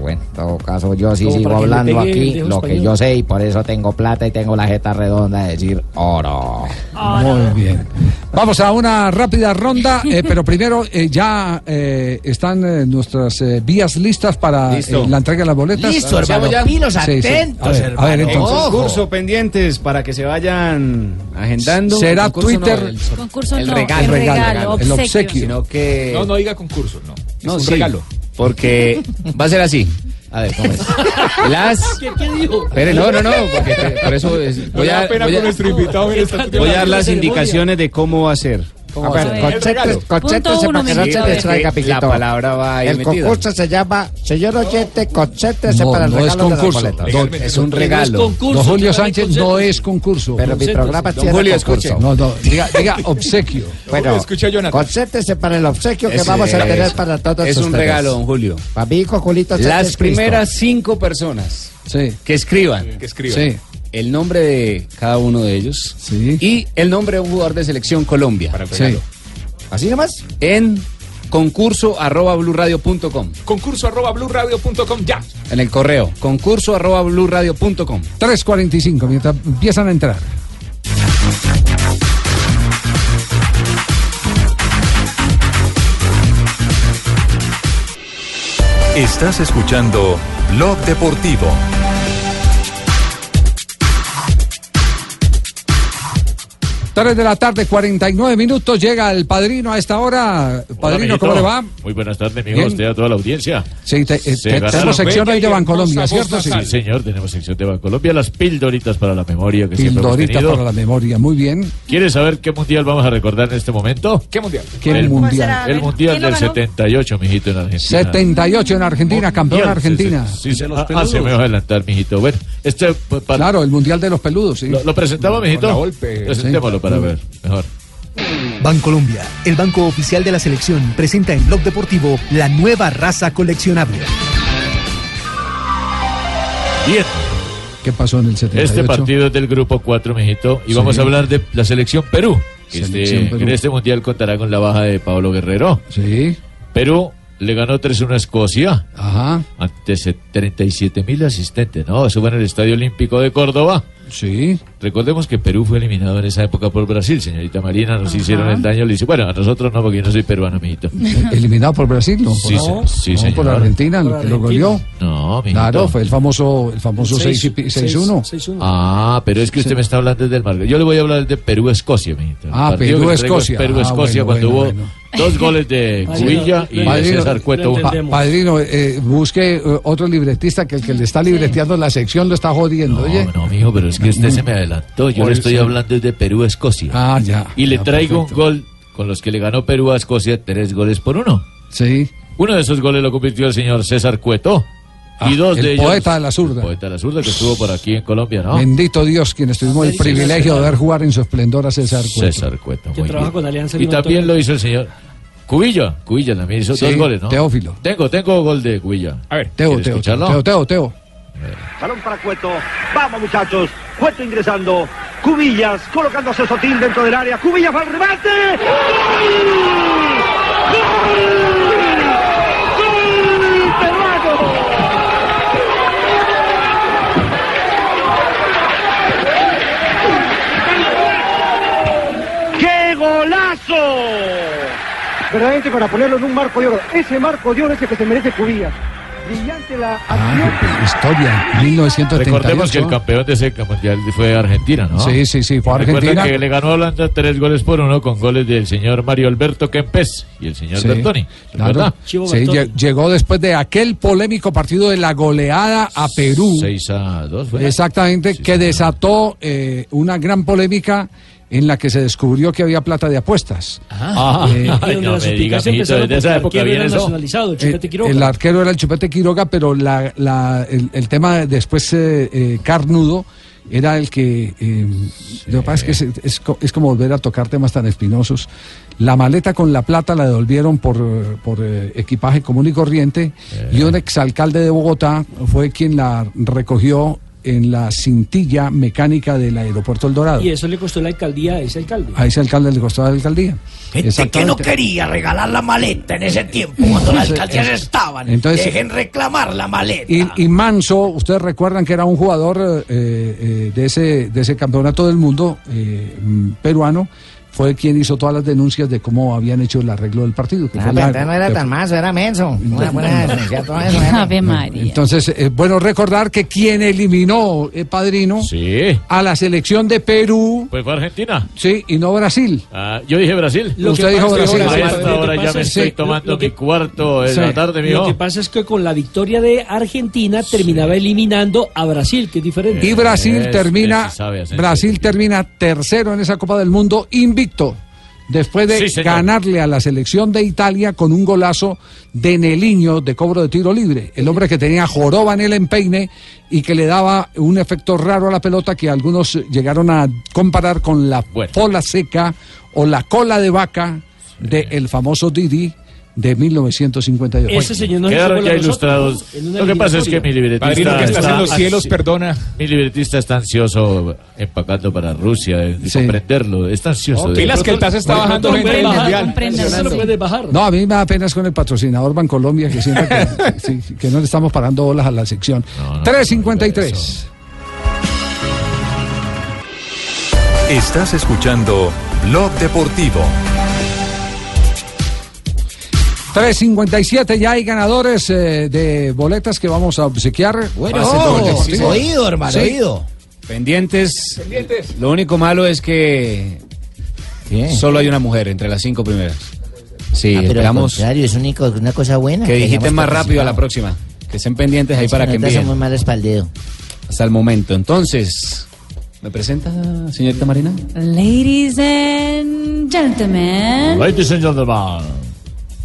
Bueno, en todo caso yo sí Como sigo hablando aquí lo que yo sé y por eso tengo plata y tengo la jeta redonda de decir oro. Muy bien. Vamos a una rápida ronda, eh, pero primero eh, ya eh, están eh, nuestras eh, vías listas para eh, la entrega de las boletas. Listo, hermano. Pilos Sí, sí. atentos, A ver, a ver, hermano. entonces. Concurso pendientes para que se vayan agendando. Será Twitter- no, el, Concurso el no, regalo. el regalo, el obsequio. obsequio. Sino que... No, no diga concurso, no. Es No, un sí, regalo. Porque va a ser así. A ver, ¿cómo es? Las... ¿Qué, qué dijo? Espere, no, no, no, porque te- por eso es- voy, a, voy, a, mire, está- voy a dar las indicaciones de cómo va a ver, El concéntrese, para que no se distraiga, La Pijito. palabra va ahí El metida. concurso se llama, señor oyente, concéntrese No, para el no es regalo de las concurso. boletas. Es un No es regalo. concurso, Don Julio Sánchez no es concurso. Pero mi programa Don tiene Julio, concurso. escuche. No, no, diga, diga obsequio. Bueno, Escucha Jonathan. concéntrese para el obsequio que vamos a tener es- para todos Es un ustedes. regalo, don Julio. Para mi hijo Julito Sánchez Las Cristo. primeras cinco personas Sí, que escriban Que escriba. sí. El nombre de cada uno de ellos Sí. y el nombre de un jugador de selección Colombia Para el Sí. ¿Así nomás? en concurso arroba blurradio.com Concurso arroba blurradio.com ya. en el correo concurso arroba blurradio.com 3.45, mientras empiezan a entrar. Estás escuchando Blog Deportivo. Tres de la tarde, 49 minutos. Llega el padrino a esta hora. Padrino, ¿cómo le va? Muy buenas tardes, amigo. Usted a toda la audiencia. Sí, te- eh, te- tenemos sección hoy de Bancolombia, ¿cierto? Sí. Sí, señor, tenemos sección de Bancolombia, las pildoritas para la memoria que siempre hemos Pildorita tenido. para la memoria, muy bien. ¿Quieres saber qué mundial vamos a recordar en este momento? ¿Qué mundial? ¿Qué El- mundial? El mundial del 78, mijito, en Argentina. 78 en Argentina, campeón Argentina. Sí, sí, sí. Ah, ah, se me va a adelantar, mijito. Bueno, este, para- Claro, el mundial de los peludos, sí. ¿Lo, lo presentaba, mijito? Presentémoslo. Para ver, mejor. Bancolombia, el banco oficial de la selección, presenta en Blog Deportivo la nueva raza coleccionable. Bien, ¿Qué pasó en el 78? este partido es del grupo 4, mijito, y vamos a hablar de la selección Perú. Selección este- Perú. En este mundial contará con la baja de Pablo Guerrero. Sí, Perú le ganó 3-1 a Escocia. ajá, Ante 37 mil asistentes, ¿no? Eso fue en el Estadio Olímpico de Córdoba. sí. Recordemos que Perú fue eliminado en esa época por Brasil, señorita Marina. Nos Ajá. hicieron el daño. Le dice, bueno, a nosotros no, porque yo no soy peruano, mijito. Eliminado por Brasil, ¿no? Sí, se- sí, no, por Argentina, Por que lo goleó. No, mijito. Claro, fue el famoso, el famoso 6 y pi- 6-1. 6-1. Ah, pero es que usted me está hablando del mar. Yo le voy a hablar de Perú-Escocia, mijito. Ah, Perú-Escocia. Perú-Escocia Ah, cuando bueno, hubo bueno, dos goles de Cubilla y de César Cueto. Padrino, eh, busque eh, otro libretista que el que le está libreteando la sección lo está jodiendo, oye. No, no, mijo, pero es que usted se me adelantó. Yo le estoy hablando de Perú-Escocia. Ah, ya. Y le ya, traigo perfecto. un gol con los que le ganó Perú a Escocia, tres goles por uno. Sí. Uno de esos goles lo convirtió el señor César Cueto. Ah, y dos el de ellos. poeta de la zurda. El poeta de la zurda que estuvo por aquí en Colombia, ¿no? Bendito Dios, quienes tuvimos el Sí, privilegio de ver jugar en su esplendor a César Cueto. César Cueto. Que muy trabaja bien. con Alianza Y también lo hizo el señor Cubilla. Cubilla también hizo Sí, dos goles, ¿no? Teófilo. Tengo, tengo gol de Cubilla. A ver. Teo, ¿Quiere Teo, escucharlo? Teo, Teo, Teo. Balón para Cueto. Vamos muchachos. Cueto ingresando. Cubillas colocándose Sotín dentro del área. Cubillas va al remate. ¡Gol! Verdaderamente para ponerlo en un marco de oro. Ese marco de oro es el que se merece Cubillas. Brillante la Ah, historia, 1938. Recordemos que el campeón de ese mundial fue Argentina, ¿no? Sí, sí, sí, fue Recuerda Argentina. que le ganó a Holanda tres goles por uno con goles del señor Mario Alberto Kempes y el señor Sí, Bertoni. claro. Sí, lle- llegó después de aquel polémico partido de la goleada a Perú. 6 a 2 fue. Exactamente, que desató eh, una gran polémica en la que se descubrió que había plata de apuestas. Ah, Eh, ay, no me diga, mijito, empezaron desde esa porque el época arquero viene era eso. nacionalizado, el Chupete Eh, Quiroga. el arquero era el Chupete Quiroga, pero la, la- el, el tema después eh, eh, carnudo era el que... eh, Lo que pasa es que es, es co- es como volver a tocar temas tan espinosos. La maleta con la plata la devolvieron por, por eh, equipaje común y corriente y un exalcalde de Bogotá fue quien la recogió en la cintilla mecánica del aeropuerto El Dorado. Y eso le costó la alcaldía a ese alcalde. A ese alcalde le costó la alcaldía. Gente que no quería regalar la maleta en ese tiempo, cuando las alcaldías estaban. Entonces- Dejen reclamar la maleta. Y, y Manso, ustedes recuerdan que era un jugador eh, eh, de, ese, de ese campeonato del mundo eh, mm, peruano, fue quien hizo todas las denuncias de cómo habían hecho el arreglo del partido. que Ah, pero la- no era que- tan mazo, era menso. Una buena denuncia, todo eso. era- Ave María. Entonces, es bueno recordar que quien eliminó, eh, padrino, a la selección de Perú, Pues fue Argentina. sí, y no Brasil. Ah, yo dije Brasil. Lo Usted que dijo Brasil. A Lo que esta hora pasa ya me es- estoy tomando lo que- mi cuarto Sí. la tarde, Lo mijo. que pasa es que con la victoria de Argentina terminaba eliminando a Brasil, que es diferente. Y Brasil Es- termina, sabe. Brasil termina tercero en esa Copa del Mundo, invicto. Después de Sí, ganarle a la selección de Italia con un golazo de Neliño de cobro de tiro libre. El hombre que tenía joroba en el empeine y que le daba un efecto raro a la pelota que algunos llegaron a comparar con la pola seca o la cola de vaca del famoso Didi de 1952. Ese señor Quedaron ya ilustrados. Lo que pasa es que mi libretista. Padrino, que en los está cielos, perdona. Mi libretista está ansioso empacando para Rusia, de, de comprenderlo. Está ansioso. Oh, de- pilas que el TAS está bajando mundial. Eso no puede bajar. No, a mí me da pena es con el patrocinador Bancolombia, que siento que, sí, que no le estamos parando bolas a la sección. 353. Estás escuchando Blog Deportivo. 357, ya hay ganadores eh, de boletas que vamos a obsequiar. Bueno, sí, deportivo. oído, hermano, Sí. oído. Pendientes. Lo único malo es que solo hay una mujer entre las cinco primeras. Sí, Ah, pero al esperamos contrario, es único- una cosa buena. que digiten hayamos más rápido a la próxima. Que estén pendientes ahí Es para que envíen. para el dedo. Hasta el momento. Entonces, ¿me presenta, señorita Marina? Ladies and gentlemen, Ladies and gentlemen,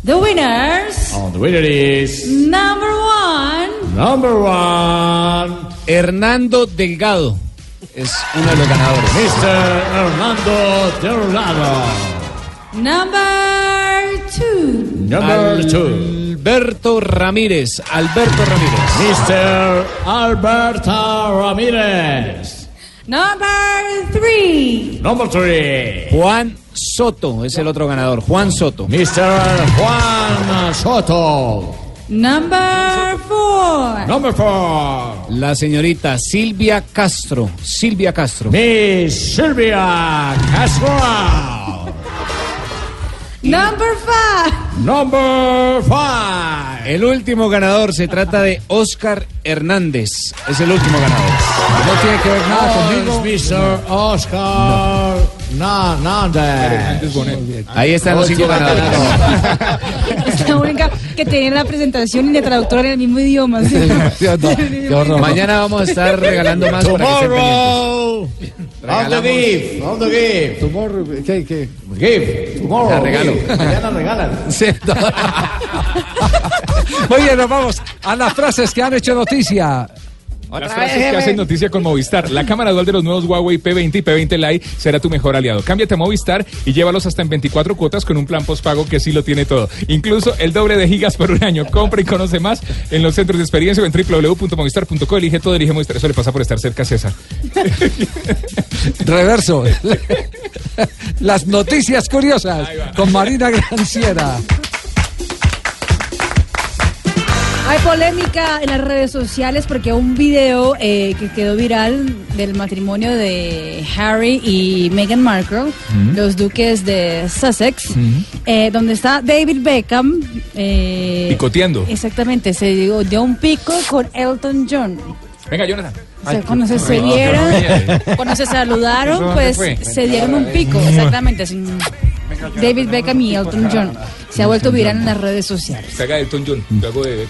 the winners, on the winner is number one, number one, Hernando Delgado. Es uno de los ganadores. Mr. Hernando Delgado. number two, Number two. Alberto Ramírez. Alberto Ramírez. Mr. Alberto Ramírez. number three, Number three. Juan Soto es el otro ganador. Juan Soto. Mr. Juan Soto. number four, Number four. La señorita Silvia Castro. Silvia Castro. Miss Silvia Castro. Number five, Number five. El último ganador se trata de Oscar Hernández. Es el último ganador. No tiene que ver nada conmigo. Mr. Oscar Hernández. Ahí están los cinco ganadores. es la única que tenía la presentación y la traductora en el mismo idioma. ¿sí? Mañana vamos a estar regalando más para que. Tomorrow. On the gift. On the gift. Tomorrow, ¿qué, qué? Gift. Tomorrow. La regalo. Mañana regalan. Sí, no. Muy bien, nos vamos a las frases que han hecho noticia. Las frases que hacen noticia con Movistar. La cámara dual de los nuevos Huawei P20 y P20 Lite será tu mejor aliado. Cámbiate a Movistar y llévalos hasta en 24 cuotas con un plan postpago que sí lo tiene todo. Incluso el doble de gigas por un año. Compra y conoce más en los centros de experiencia o en www.movistar.co. Elige todo, elige Movistar. Eso le pasa por estar cerca, César. Reverso. Las noticias curiosas con Marina Granciera. Hay polémica en las redes sociales porque un video eh, que quedó viral del matrimonio de Harry y Meghan Markle, Mm. los duques de Sussex, eh, donde está David Beckham. eh, Picoteando. Exactamente, se dio, dio un pico con Elton John. Venga, Jonathan. O sea, cuando se, se vieron, cuando se saludaron, ¿Eso pues se dieron un pico, exactamente. así, David Beckham y Elton John. Se ha vuelto viral en las redes sociales. Se haga Elton John. Yo hago de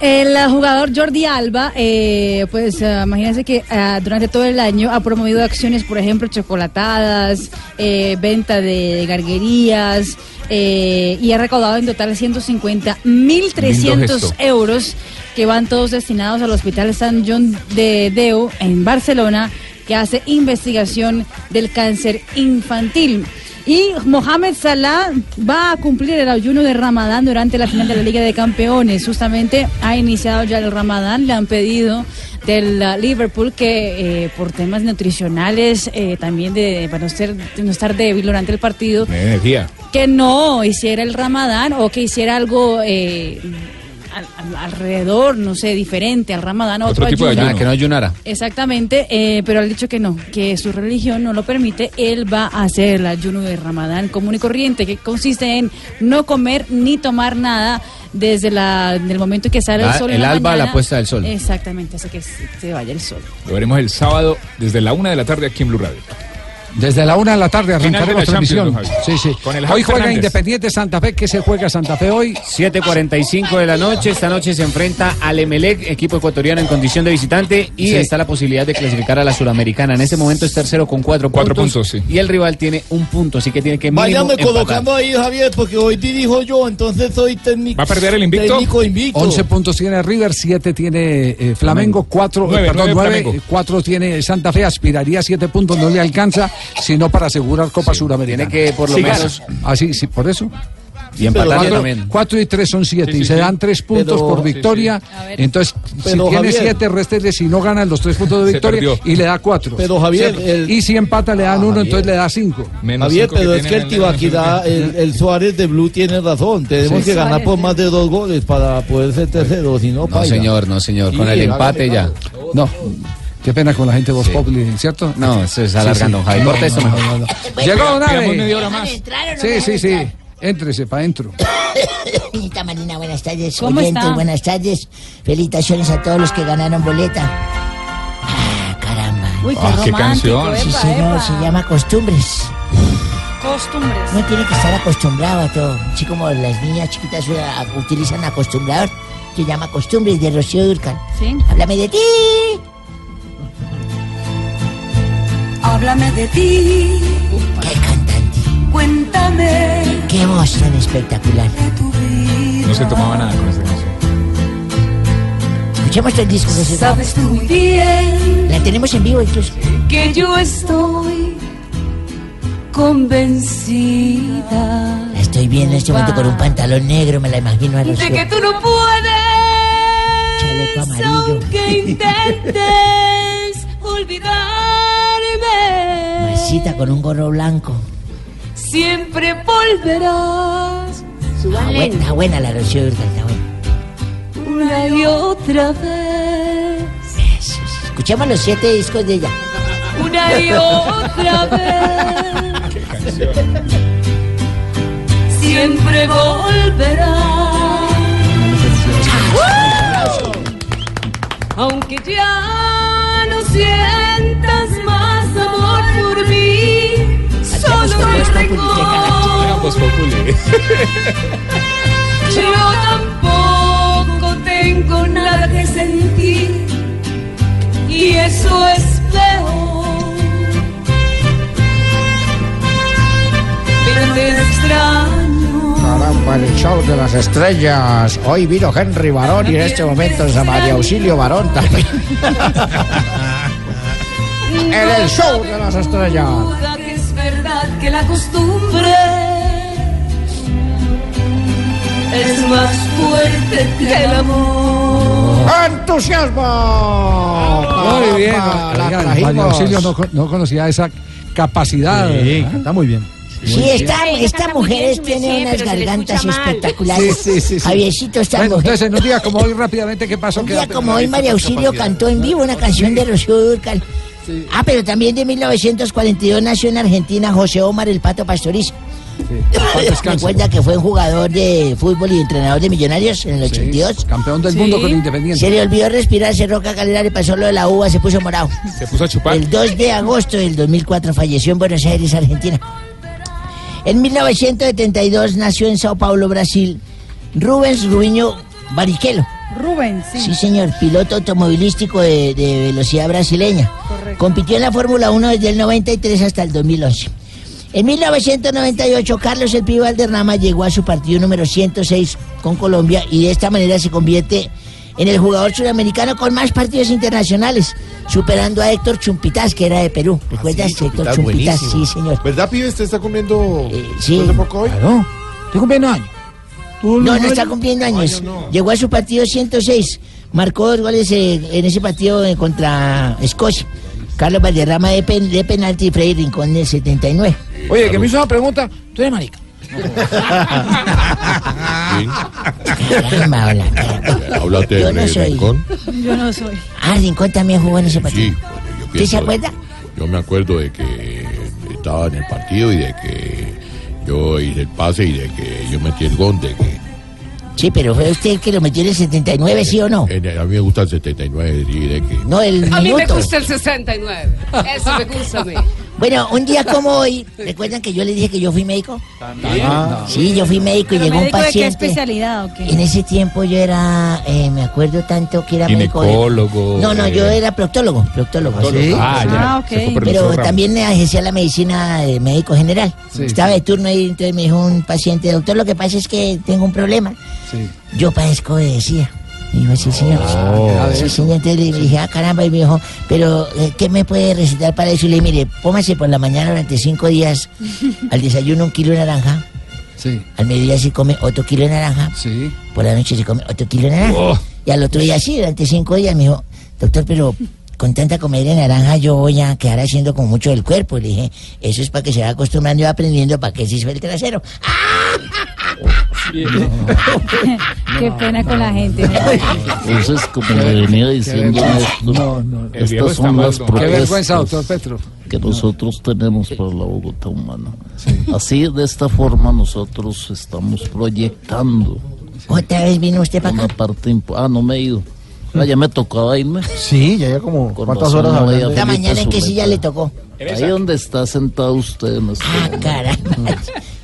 El jugador Jordi Alba, eh, pues uh, imagínense que uh, durante todo el año ha promovido acciones, por ejemplo, chocolatadas, eh, venta de garguerías, eh, y ha recaudado en total 150 mil Lindo gesto. euros que van todos destinados al Hospital San John de Deu en Barcelona, que hace investigación del cáncer infantil. Y Mohamed Salah va a cumplir el ayuno de Ramadán durante la final de la Liga de Campeones. Justamente ha iniciado ya el Ramadán. Le han pedido del uh, Liverpool que eh, por temas nutricionales, eh, también de para no, ser- no estar débil durante el partido, que no hiciera el ramadán o que hiciera algo eh, al- al- alrededor, no sé, diferente al ramadán. Otro, Otro tipo de ayuno. Ah, que no ayunara. Exactamente, eh, pero ha dicho que no, que su religión no lo permite. Él va a hacer el ayuno de Ramadán común y corriente, que consiste en no comer ni tomar nada desde la, del momento que sale La- el sol. en el la alba a la puesta del sol. Exactamente, hasta que se, se vaya el sol. Lo veremos el sábado desde la una de la tarde aquí en Blue Radio. Desde la una de la tarde la arrancaremos Champions, transmisión. Sí, sí. Con el Hoy juega Fernández. Independiente Santa Fe. ¿Qué se juega Santa Fe hoy? 7.45 de la noche. Esta noche se enfrenta al Emelec, equipo ecuatoriano en condición de visitante. Y Sí. está la posibilidad de clasificar a la Suramericana. En este momento es tercero con cuatro, Cuatro puntos. puntos, sí. Y el rival tiene un punto, así que tiene que mínimo Váyame colocando ahí, Javier, porque hoy dirijo yo, entonces soy técnico. ¿Va a perder el invicto? Técnico invicto. 11 puntos tiene River, 7 tiene eh, Flamengo, 4, Nueve, perdón, nueve 9, Flamengo. 4 tiene Santa Fe, aspiraría a 7 puntos, no le alcanza, sino para asegurar Copa Suramericana. Tiene que por lo Sí, menos-. Así, sí, por eso. Y empatar Cuatro- también. cuatro y 3 son 7 Sí, sí, y se sí. dan 3 puntos Pero- por sí, victoria. Entonces, Pero, si tiene Javier- 7, réstele si no ganan los 3 puntos de victoria y le da 4. Pero, Javier, el- Y si empata le dan 1, entonces le da 5. Javier, pero es que el Tibaquirá, el, el Suárez de Blue tiene razón. Tenemos Sí. que ganar por más de dos goles para poder ser tercero, si no, No, paila. señor, no, señor. Con Sí, el empate ya. No. Qué pena con la gente de Voz Populi, ¿cierto? No, se está alargando, Javi. No, Corta esto no, mejor. no, no. Bueno, Llegó hora más. Sí, sí, sí. Éntrese para adentro. Señorita Marina, buenas tardes. ¿Cómo Oyentes, está? buenas tardes. Felicitaciones a todos los que ganaron boleta. Ah, caramba. Uy, qué Ah, qué canción. Sí, epa, señor, epa. se llama Costumbres. Costumbres. Uno tiene que estar acostumbrado a todo. Así como las niñas chiquitas eh, utilizan acostumbrador, se llama Costumbres de Rocío Durcal. Sí. Háblame de ti. Háblame de ti. Qué cantante. Cuéntame Qué voz tan espectacular. No se tomaba nada con esta canción. Escuchemos el disco que se Sabes tú muy bien La tenemos en vivo incluso. que yo estoy convencida La estoy viendo en este momento con un pantalón negro, me la imagino a de que tú no puedes, Chaleco amarillo. aunque intentes olvidarme. Con un gorro blanco. Siempre volverás Está buena, está buena la Durcal, está buena. una y otra vez. Escuchemos los siete discos de ella. Una y otra vez. Siempre volverás. Aunque ya no sientas Era Voz Populi. yo tampoco tengo nada que sentir y eso es peor. Pero te extraño. Caramba, el show de las estrellas. Hoy vino Henry Barón y en este momento es a María Auxilio Barón también. en el show de las estrellas. Que la costumbre es más fuerte que el amor. ¡Entusiasmo! Muy bien. Caramba, la Oiga, trajimos. María Auxilio no, co- no conocía esa capacidad. Sí, está muy bien. Sí, esta, esta mujer tiene unas gargantas espectaculares. Sí, sí, sí. Javiercito, esta Bueno, mujer. entonces en un día como hoy rápidamente, ¿qué pasó? Un ¿Qué día como hoy María Auxilio cantó en vivo una canción de Rocío Durcal. Ah, pero también de 1942 nació en Argentina José Omar el Pato Pastoriza. Recuerda que fue un jugador de fútbol y entrenador de Millonarios en el 82. Campeón del mundo con Independiente. Se le olvidó respirar, se roca calera, le pasó lo de la uva, se puso morado. Se puso a chupar. El 2 de agosto del 2004 falleció en Buenos Aires, Argentina. En 1972 nació en Sao Paulo, Brasil, Rubens Ruiño Bariquelo. Rubén, sí. Sí, señor, piloto automovilístico de, de velocidad brasileña. Correcto. Compitió en la Fórmula 1 desde el 93 hasta el 2011. En 1998, Carlos El Pibe Valderrama llegó a su partido número 106 con Colombia y de esta manera se convierte en el jugador sudamericano con más partidos internacionales, superando a Héctor Chumpitas, que era de Perú. ¿Recuerdas? Héctor Chumpitas, Chumpitas, buenísimo. sí, señor. ¿Verdad, pibe? ¿Usted está cumpliendo sí. después de poco hoy? Claro. ¿Estoy cumpliendo años? No, no está cumpliendo años. Llegó a su partido 106. Marcó dos goles eh, en ese partido eh, contra Escocia. Carlos Valderrama de, pen- de penalti y Freddy Rincón del 79. Oye, que me hizo una pregunta. ¿Tú eres marica? Caramba, hola. Háblate Yo de no soy. Rincón. Yo no soy. Ah, Rincón también jugó en ese partido. Sí, bueno, yo ¿Usted se acuerda? Yo me acuerdo de que estaba en el partido y de que yo hice el pase y de que yo metí el gol, de que Sí, pero fue usted el que lo metió en el 79, ¿sí o no? en el- a mí me gusta el 79 y de que... No, el A mí me minuto. gusta el 69. Eso me gusta a mí. Bueno, un día como hoy, ¿recuerdan que yo le dije que yo fui médico? Ah. Sí, yo fui médico y ¿Pero llegó un médico de qué paciente. especialidad o qué? En ese tiempo yo era, eh, me acuerdo tanto que era médico. Ginecólogo, No, no, eh. yo era proctólogo, proctólogo. Sí. Ah, ya. Ah, ok. Se fue por el Pero también ejercía la medicina de médico general. Sí, Estaba sí. de turno ahí, entonces me dijo un paciente, doctor, lo que pasa es que tengo un problema. Yo padezco de SIDA. Me dijo, sí, señor. Oh. Sí, señor. Entonces le dije, ah, caramba, y me dijo, pero, eh, ¿qué me puede recetar para eso? Y le dije, mire, póngase por la mañana durante cinco días al desayuno un kilo de naranja. Sí. Al mediodía se come otro kilo de naranja. Sí. Por la noche se come otro kilo de naranja. Oh. Y al otro día así, durante cinco días, me dijo, doctor, pero con tanta comida de naranja yo voy a quedar haciendo como mucho del cuerpo. Le dije, eso es para que se vaya acostumbrando y va aprendiendo para que se hizo el trasero. Qué pena con la gente. ¿no? Entonces, como le venía diciendo Néstor, estas son mal, las vergüenza, doctor Petro. que nosotros tenemos para la Bogotá humana. Así, de esta forma, nosotros estamos proyectando. ¿Otra vez vino usted para Una parte Ah, no me he ido. Ah, ya me tocaba irme. Sí, ya ya como Con cuántas horas hablando? Esta mañana en qué Zuleta. silla le tocó. Ahí donde está sentado usted en este momento. Caramba.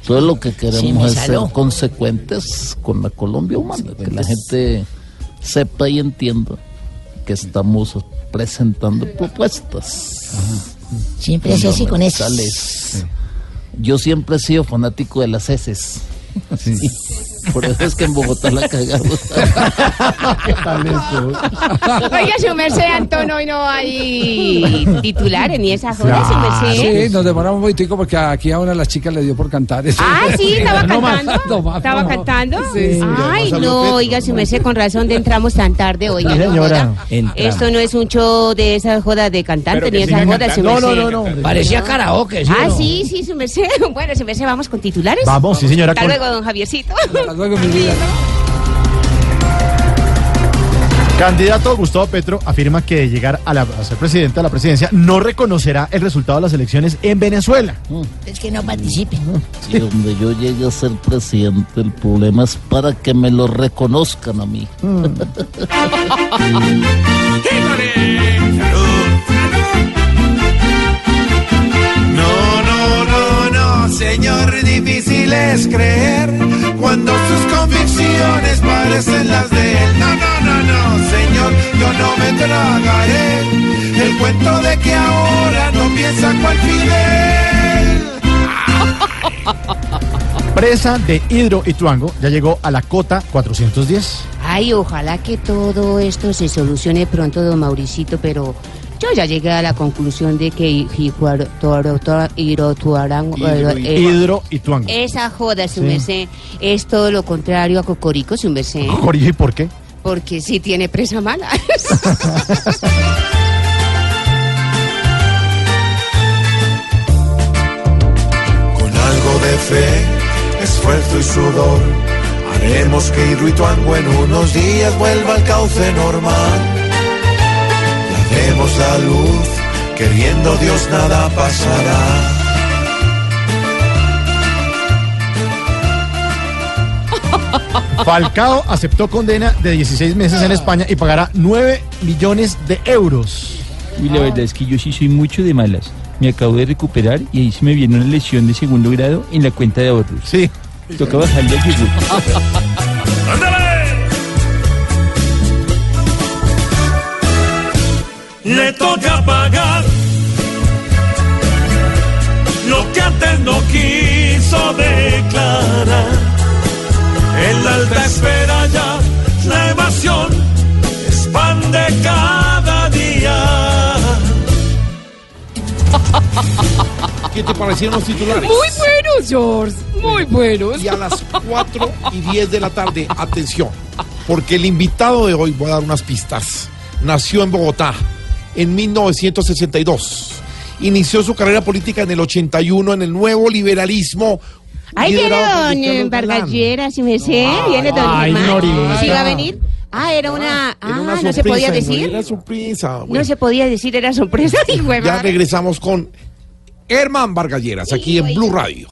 Todo lo que Sí, queremos es ser consecuentes con la Colombia humana, que la gente sepa y entienda que estamos presentando propuestas. Siempre es así con eso. Yo siempre he sido fanático de las heces. Sí. Por eso es que en Bogotá la cagamos. Oiga, su merced, Antonio, hoy no hay titulares ni esas horas, su merced. Sí, nos demoramos un poquitico porque aquí a una de las chicas le dio por cantar. Ah, sí, estaba No más, cantando. no más, Estaba no más. cantando. Sí. Ay, no, oiga, su merced, con razón de entramos tan tarde, oiga. Sí, no señora. Esto no es un show de esas jodas de cantante ni esas jodas, su merced. No, no, no, no. Parecía karaoke, ¿sí Ah, no? sí, sí, su merced. Bueno, su merced, vamos con titulares. Vamos, sí, señora, Hasta con- luego, don Javiercito. Hasta luego, mi vida. Candidato Gustavo Petro afirma que de llegar a, la- a ser presidente de la presidencia no reconocerá el resultado de las elecciones en Venezuela. Es que no participe. Si donde yo llegue a ser presidente, el problema es para que me lo reconozcan a mí. No, señor, difícil es creer cuando sus convicciones parecen las de él. No, no, no, no, señor, yo no me tragaré el cuento de que ahora no piensa cual Fidel. Presa de Hidro Ituango ya llegó a la cota 410. Ay, ojalá que todo esto se solucione pronto, don Mauricito, pero yo ya llegué a la conclusión de que Hidro, Hidro Ituango. Esa joda, su Sí. merced, es todo lo contrario a Cocorico, su merced. Jorge, ¿y por qué? Porque sí tiene presa mala. Con algo de fe, esfuerzo y sudor, haremos que Hidroituango en unos días vuelva al cauce normal. La luz, queriendo Dios nada pasará. Falcao aceptó condena de 16 meses en España y pagará 9 millones de euros. Y la verdad es que yo sí soy mucho de malas. Me acabo de recuperar y ahí se me viene una lesión de segundo grado en la cuenta de ahorros. Sí. Toca bajarle al Le toca pagar lo que antes no quiso declarar. En la alta espera ya la evasión expande cada día. ¿Qué te parecieron los titulares? Muy buenos, George. Muy buenos. Y a las 4 y 10 de la tarde, atención, porque el invitado de hoy, voy a dar unas pistas, nació en Bogotá en 1962. Inició su carrera política en el 81 en el nuevo liberalismo Ahí viene don Ricardo eh, si me sé. Viene don Ay, Germán. ¿Sí va a venir? Ah, era una... Era Ah, una no se podía no decir. Era sorpresa. No Bueno, se podía decir, era sorpresa. hijo de ya regresamos con Herman Vargalleras aquí en Blue Radio.